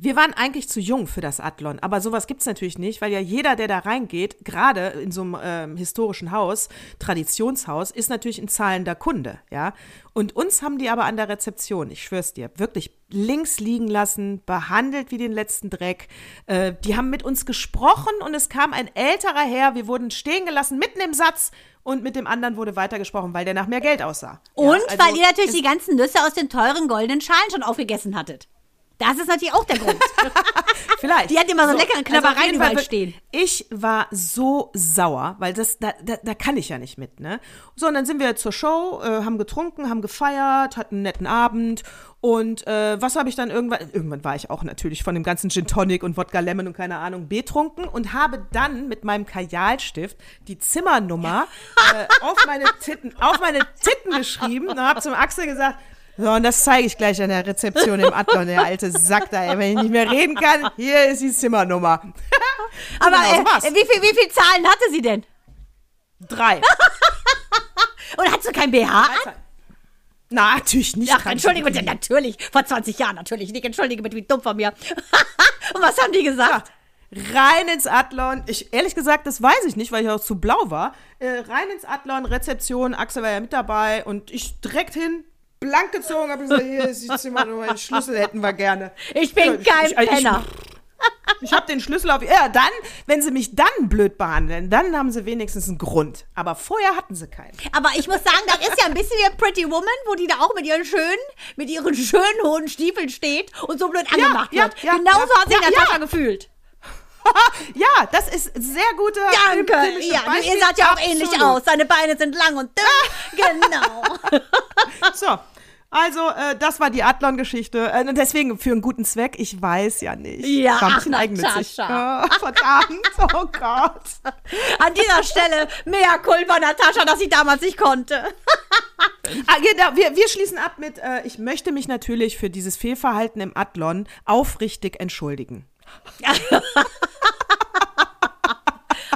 S3: wir waren eigentlich zu jung für das Adlon, aber sowas gibt's natürlich nicht, weil ja jeder, der da reingeht, gerade in so einem ähm, historischen Haus, Traditionshaus, ist natürlich ein zahlender Kunde, ja. Und uns haben die aber an der Rezeption, ich schwör's dir, wirklich links liegen lassen, behandelt wie den letzten Dreck. Äh, die haben mit uns gesprochen und es kam ein älterer Herr, wir wurden stehen gelassen, mitten im Satz und mit dem anderen wurde weitergesprochen, weil der nach mehr Geld aussah. Ja,
S1: Und
S3: also
S1: weil ihr natürlich
S3: es-
S1: die ganzen Nüsse aus den teuren goldenen Schalen schon aufgegessen hattet. Das ist natürlich auch der Grund. [LAUGHS]
S3: Vielleicht.
S1: Die hat immer so leckere
S3: auf
S1: Knabbereien
S3: jeden Fall
S1: überall stehen.
S3: Ich war so sauer, weil das, da, da, da kann ich ja nicht mit, ne? So, und dann sind wir zur Show, äh, haben getrunken, haben gefeiert, hatten einen netten Abend. Und äh, was habe ich dann irgendwann, irgendwann war ich auch natürlich von dem ganzen Gin Tonic und Wodka Lemon und keine Ahnung, betrunken und habe dann mit meinem Kajalstift die Zimmernummer äh, auf meine Titten, auf meine Titten geschrieben und habe zum Axel gesagt, so, und das zeige ich gleich an der Rezeption im Adlon, der alte Sack da, ey, wenn ich nicht mehr reden kann, hier ist die Zimmernummer. [LAUGHS]
S1: Aber
S3: genau,
S1: äh, wie, viel, wie viel Zahlen hatte sie denn?
S3: Drei. [LAUGHS]
S1: Und hat sie kein BH an?
S3: Na, natürlich nicht.
S1: Ach, entschuldige bitte, natürlich. Vor 20 Jahren natürlich nicht. Entschuldige bitte, wie dumm von mir. [LAUGHS] Und was haben die gesagt?
S3: Rein ins Adlon. Ich, ehrlich gesagt, das weiß ich nicht, weil ich auch zu blau war. Äh, rein ins Adlon, Rezeption, Axel war ja mit dabei und ich direkt hin. Blank gezogen, habe gesagt, hier ist die Zimmernummer, den Schlüssel hätten wir gerne.
S1: Ich bin
S3: Ja,
S1: kein
S3: ich- ich-
S1: Penner. [LAUGHS]
S3: Ich habe den Schlüssel auf. Ja, dann, wenn sie mich dann blöd behandeln, dann haben sie wenigstens einen Grund. Aber vorher hatten sie keinen.
S1: Aber ich muss sagen, das ist ja ein bisschen wie Pretty Woman, wo die da auch mit ihren schönen, mit ihren schönen hohen Stiefeln steht und so blöd angemacht
S3: ja,
S1: wird.
S3: ja,
S1: Genauso hat sich Natascha gefühlt. [LAUGHS]
S3: ja, das ist sehr gute.
S1: Danke. Ja, ihr seht ja auch
S3: Absolut.
S1: ähnlich aus. Seine Beine sind lang und dünn. [LAUGHS] genau.
S3: So. Also, äh, das war die Adlon-Geschichte. Äh, und deswegen für einen guten Zweck, ich weiß ja nicht.
S1: Ja,
S3: War ein bisschen
S1: ach,
S3: eigennützig.
S1: Natascha.
S3: Ja, [LAUGHS] verdammt, oh Gott. [LAUGHS]
S1: An dieser Stelle, mea culpa, Natascha, dass ich damals nicht konnte. [LAUGHS]
S3: Ah, genau, wir, wir schließen ab mit, äh, ich möchte mich natürlich für dieses Fehlverhalten im Adlon aufrichtig entschuldigen.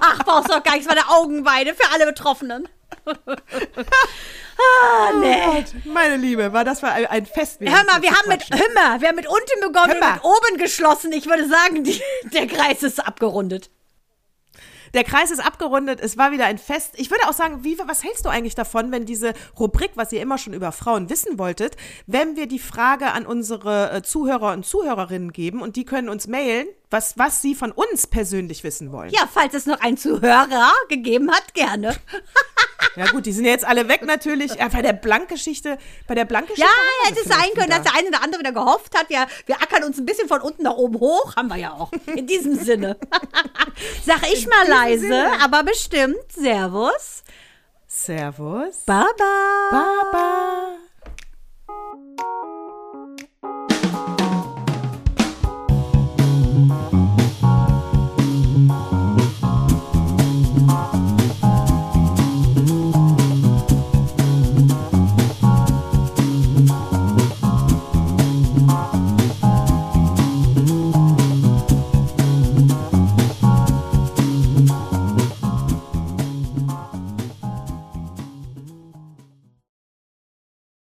S1: Ach, brauchst du doch gar nichts, meine Augenweide für alle Betroffenen. Ah, nee.
S3: Meine Liebe, war das war ein, ein Fest.
S1: Hör mal, wir haben mit. Hümmer, wir haben mit unten begonnen und mit oben geschlossen. Ich würde sagen, die, der Kreis ist abgerundet.
S3: Der Kreis ist abgerundet, es war wieder ein Fest. Ich würde auch sagen, wie, was hältst du eigentlich davon, wenn diese Rubrik, was ihr immer schon über Frauen wissen wolltet, wenn wir die Frage an unsere äh, Zuhörer und Zuhörerinnen geben und die können uns mailen, was, was sie von uns persönlich wissen wollen.
S1: Ja, falls es noch einen Zuhörer gegeben hat, gerne. [LAUGHS]
S3: Ja gut, die sind ja jetzt alle weg natürlich. Ja, bei der Blankgeschichte, bei der Blankgeschichte.
S1: Ja, hätte
S3: sie
S1: sein können, dass der eine oder andere wieder gehofft hat. Wir, wir ackern uns ein bisschen von unten nach oben hoch. Haben wir ja auch. In diesem Sinne. [LAUGHS] Sag ich mal leise,
S3: Sinne.
S1: aber bestimmt. Servus.
S3: Servus.
S1: Baba.
S3: Baba.